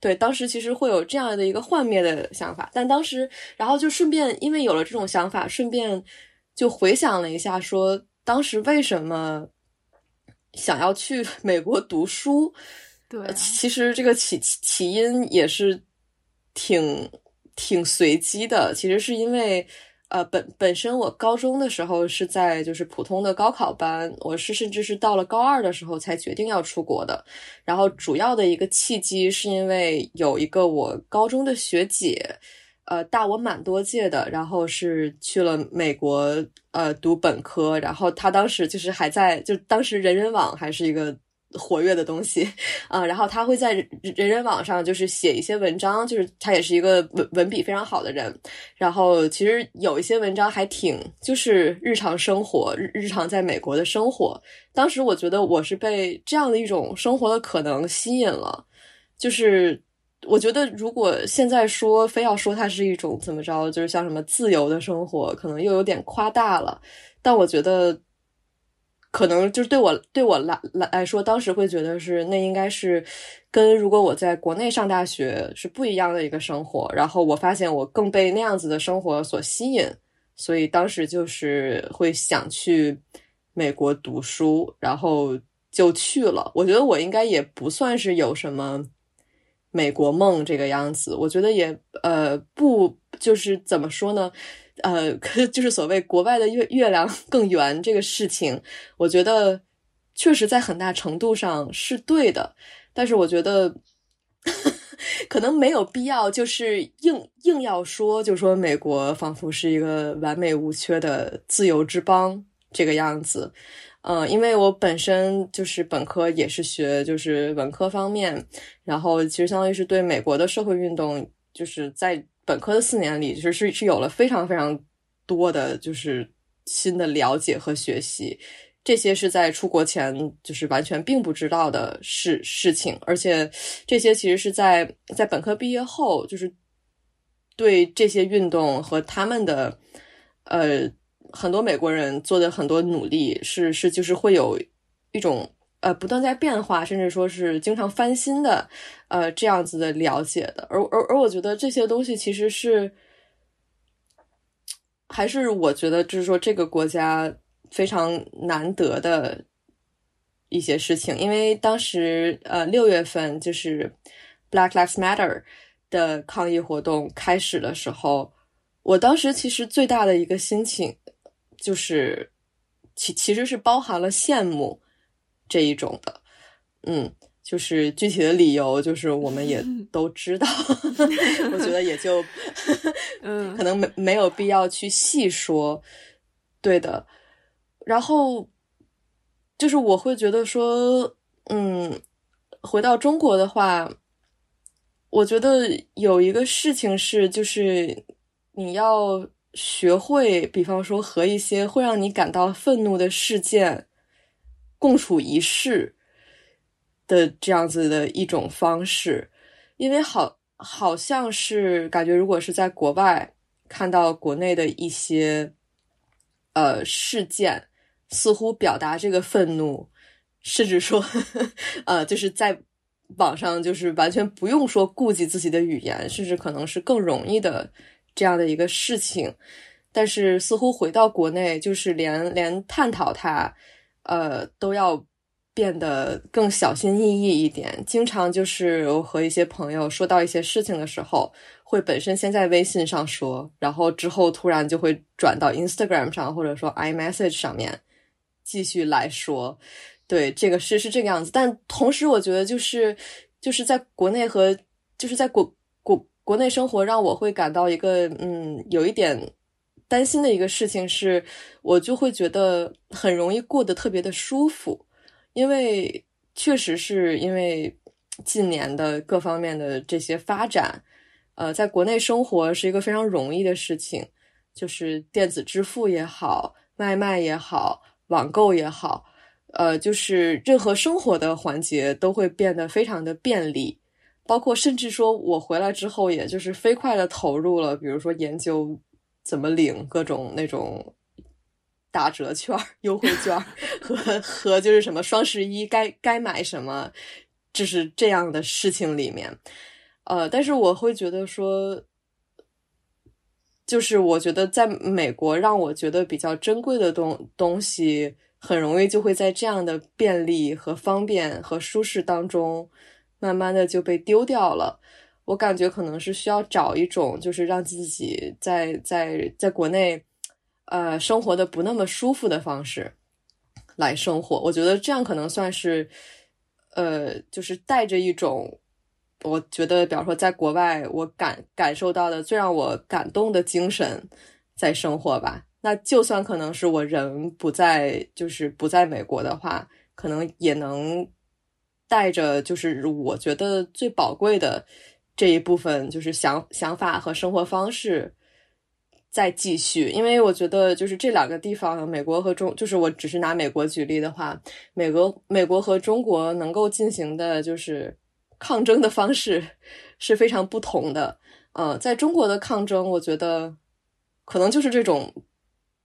对，当时其实会有这样的一个幻灭的想法，但当时然后就顺便因为有了这种想法，顺便就回想了一下，说当时为什么想要去 美国读书？对，其实这个起起因也是挺挺随机的，其实是因为。呃，本本身我高中的时候是在就是普通的高考班，我是甚至是到了高二的时候才决定要出国的。然后主要的一个契机是因为有一个我高中的学姐，呃，大我蛮多届的，然后是去了美国呃读本科，然后她当时就是还在，就当时人人网还是一个。活跃的东西啊，然后他会在人人网上就是写一些文章，就是他也是一个文文笔非常好的人。然后其实有一些文章还挺就是日常生活日日常在美国的生活。当时我觉得我是被这样的一种生活的可能吸引了。就是我觉得如果现在说非要说它是一种怎么着，就是像什么自由的生活，可能又有点夸大了。但我觉得。可能就是对我对我来来来说，当时会觉得是那应该是跟如果我在国内上大学是不一样的一个生活。然后我发现我更被那样子的生活所吸引，所以当时就是会想去美国读书，然后就去了。我觉得我应该也不算是有什么美国梦这个样子。我觉得也呃不就是怎么说呢？呃，可 就是所谓国外的月月亮 更圆这个事情，我觉得确实在很大程度上是对的，但是我觉得 可能没有必要，就是硬硬要说，就说美国仿佛是一个完美无缺的自由之邦这个样子。嗯，因为我本身就是本科也是学就是文科方面，然后其实相当于是对美国的社会运动就是在。本科的四年里，其实是是有了非常非常多的就是新的了解和学习，这些是在出国前就是完全并不知道的事事情，而且这些其实是在在本科毕业后，就是对这些运动和他们的呃很多美国人做的很多努力是是就是会有一种呃不断在变化，甚至说是经常翻新的呃这样子的了解的，而而而我觉得这些东西其实是还是我觉得就是说这个国家。非常难得的一些事情，因为当时呃六月份就是 Black Lives Matter 的抗议活动开始的时候，我当时其实最大的一个心情就是其其实是包含了羡慕这一种的，嗯，就是具体的理由就是我们也都知道，我觉得也就嗯。可能没没有必要去细说，对的。然后，就是我会觉得说，嗯，回到中国的话，我觉得有一个事情是，就是你要学会，比方说和一些会让你感到愤怒的事件共处一室的这样子的一种方式，因为好好像是感觉，如果是在国外看到国内的一些呃事件。似乎表达这个愤怒，甚至说，呃，就是在网上，就是完全不用说顾及自己的语言，甚至可能是更容易的这样的一个事情。但是，似乎回到国内，就是连连探讨它，呃，都要变得更小心翼翼一点。经常就是我和一些朋友说到一些事情的时候，会本身先在微信上说，然后之后突然就会转到 Instagram 上，或者说 iMessage 上面。继续来说，对这个是是这个样子，但同时我觉得就是就是在国内和就是在国国国内生活，让我会感到一个嗯有一点担心的一个事情是，我就会觉得很容易过得特别的舒服，因为确实是因为近年的各方面的这些发展，呃，在国内生活是一个非常容易的事情，就是电子支付也好，外卖也好。网购也好，呃，就是任何生活的环节都会变得非常的便利，包括甚至说我回来之后，也就是飞快的投入了，比如说研究怎么领各种那种打折券、优惠券和和就是什么双十一该该买什么，就是这样的事情里面，呃，但是我会觉得说，就是我觉得在美国让我觉得比较珍贵的东东西，很容易就会在这样的便利和方便和舒适当中，慢慢的就被丢掉了。我感觉可能是需要找一种，就是让自己在在在国内，呃，生活的不那么舒服的方式来生活。我觉得这样可能算是，呃，就是带着一种。我觉得，比方说，在国外，我感感受到的最让我感动的精神，在生活吧。那就算可能是我人不在，就是不在美国的话，可能也能带着，就是我觉得最宝贵的这一部分，就是想想法和生活方式再继续。因为我觉得，就是这两个地方，美国和中，就是我只是拿美国举例的话，美国美国和中国能够进行的，就是。抗争的方式是非常不同的，呃，在中国的抗争，我觉得可能就是这种，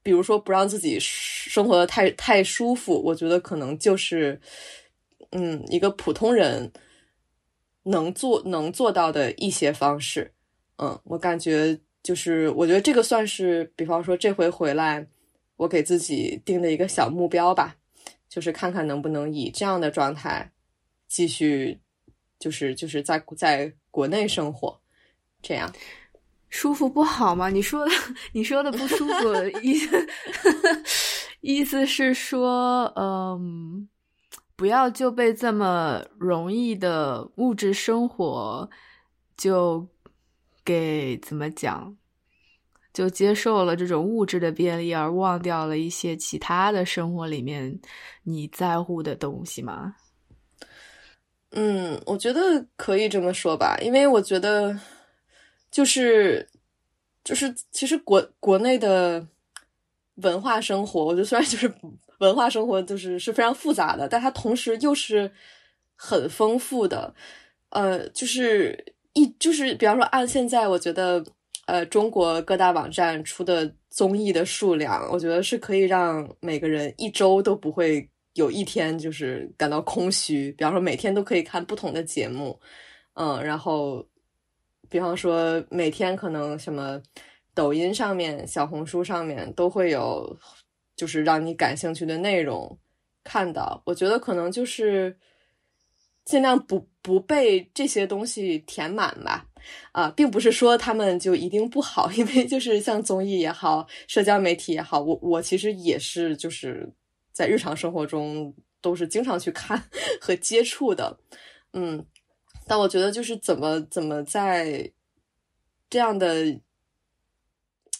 比如说不让自己生活的太太舒服，我觉得可能就是，嗯，一个普通人能做能做到的一些方式，嗯，我感觉就是，我觉得这个算是，比方说这回回来，我给自己定的一个小目标吧，就是看看能不能以这样的状态继续。就是就是在在国内生活，这样舒服不好吗？你说的你说的不舒服，意思 意思是说，嗯，不要就被这么容易的物质生活就给怎么讲，就接受了这种物质的便利，而忘掉了一些其他的生活里面你在乎的东西吗？嗯，我觉得可以这么说吧，因为我觉得，就是就是，其实国国内的文化生活，我觉得虽然就是文化生活就是是非常复杂的，但它同时又是很丰富的。呃，就是一就是比方说按现在我觉得，呃，中国各大网站出的综艺的数量，我觉得是可以让每个人一周都不会有一天就是感到空虚。比方说每天都可以看不同的节目，嗯，然后比方说每天可能什么抖音上面、小红书上面都会有。就是让你感兴趣的内容看到，我觉得可能就是尽量不不被这些东西填满吧。啊，并不是说他们就一定不好，因为就是像综艺也好，社交媒体也好，我我其实也是就是在日常生活中都是经常去看 和接触的。嗯，但我觉得就是怎么怎么在这样的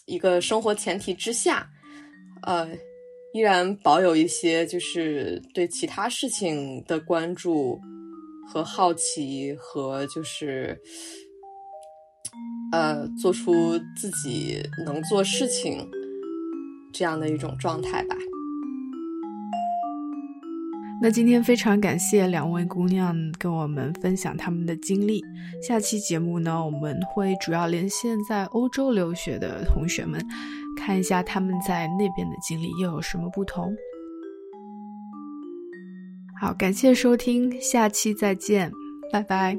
一个生活前提之下。呃，依然保有一些就是对其他事情的关注和好奇，和就是呃，做出自己能做事情这样的一种状态吧。那今天非常感谢两位姑娘跟我们分享他们的经历。下期节目呢，我们会主要连线在欧洲留学的同学们，看一下他们在那边的经历又有什么不同。好，感谢收听，下期再见，拜拜。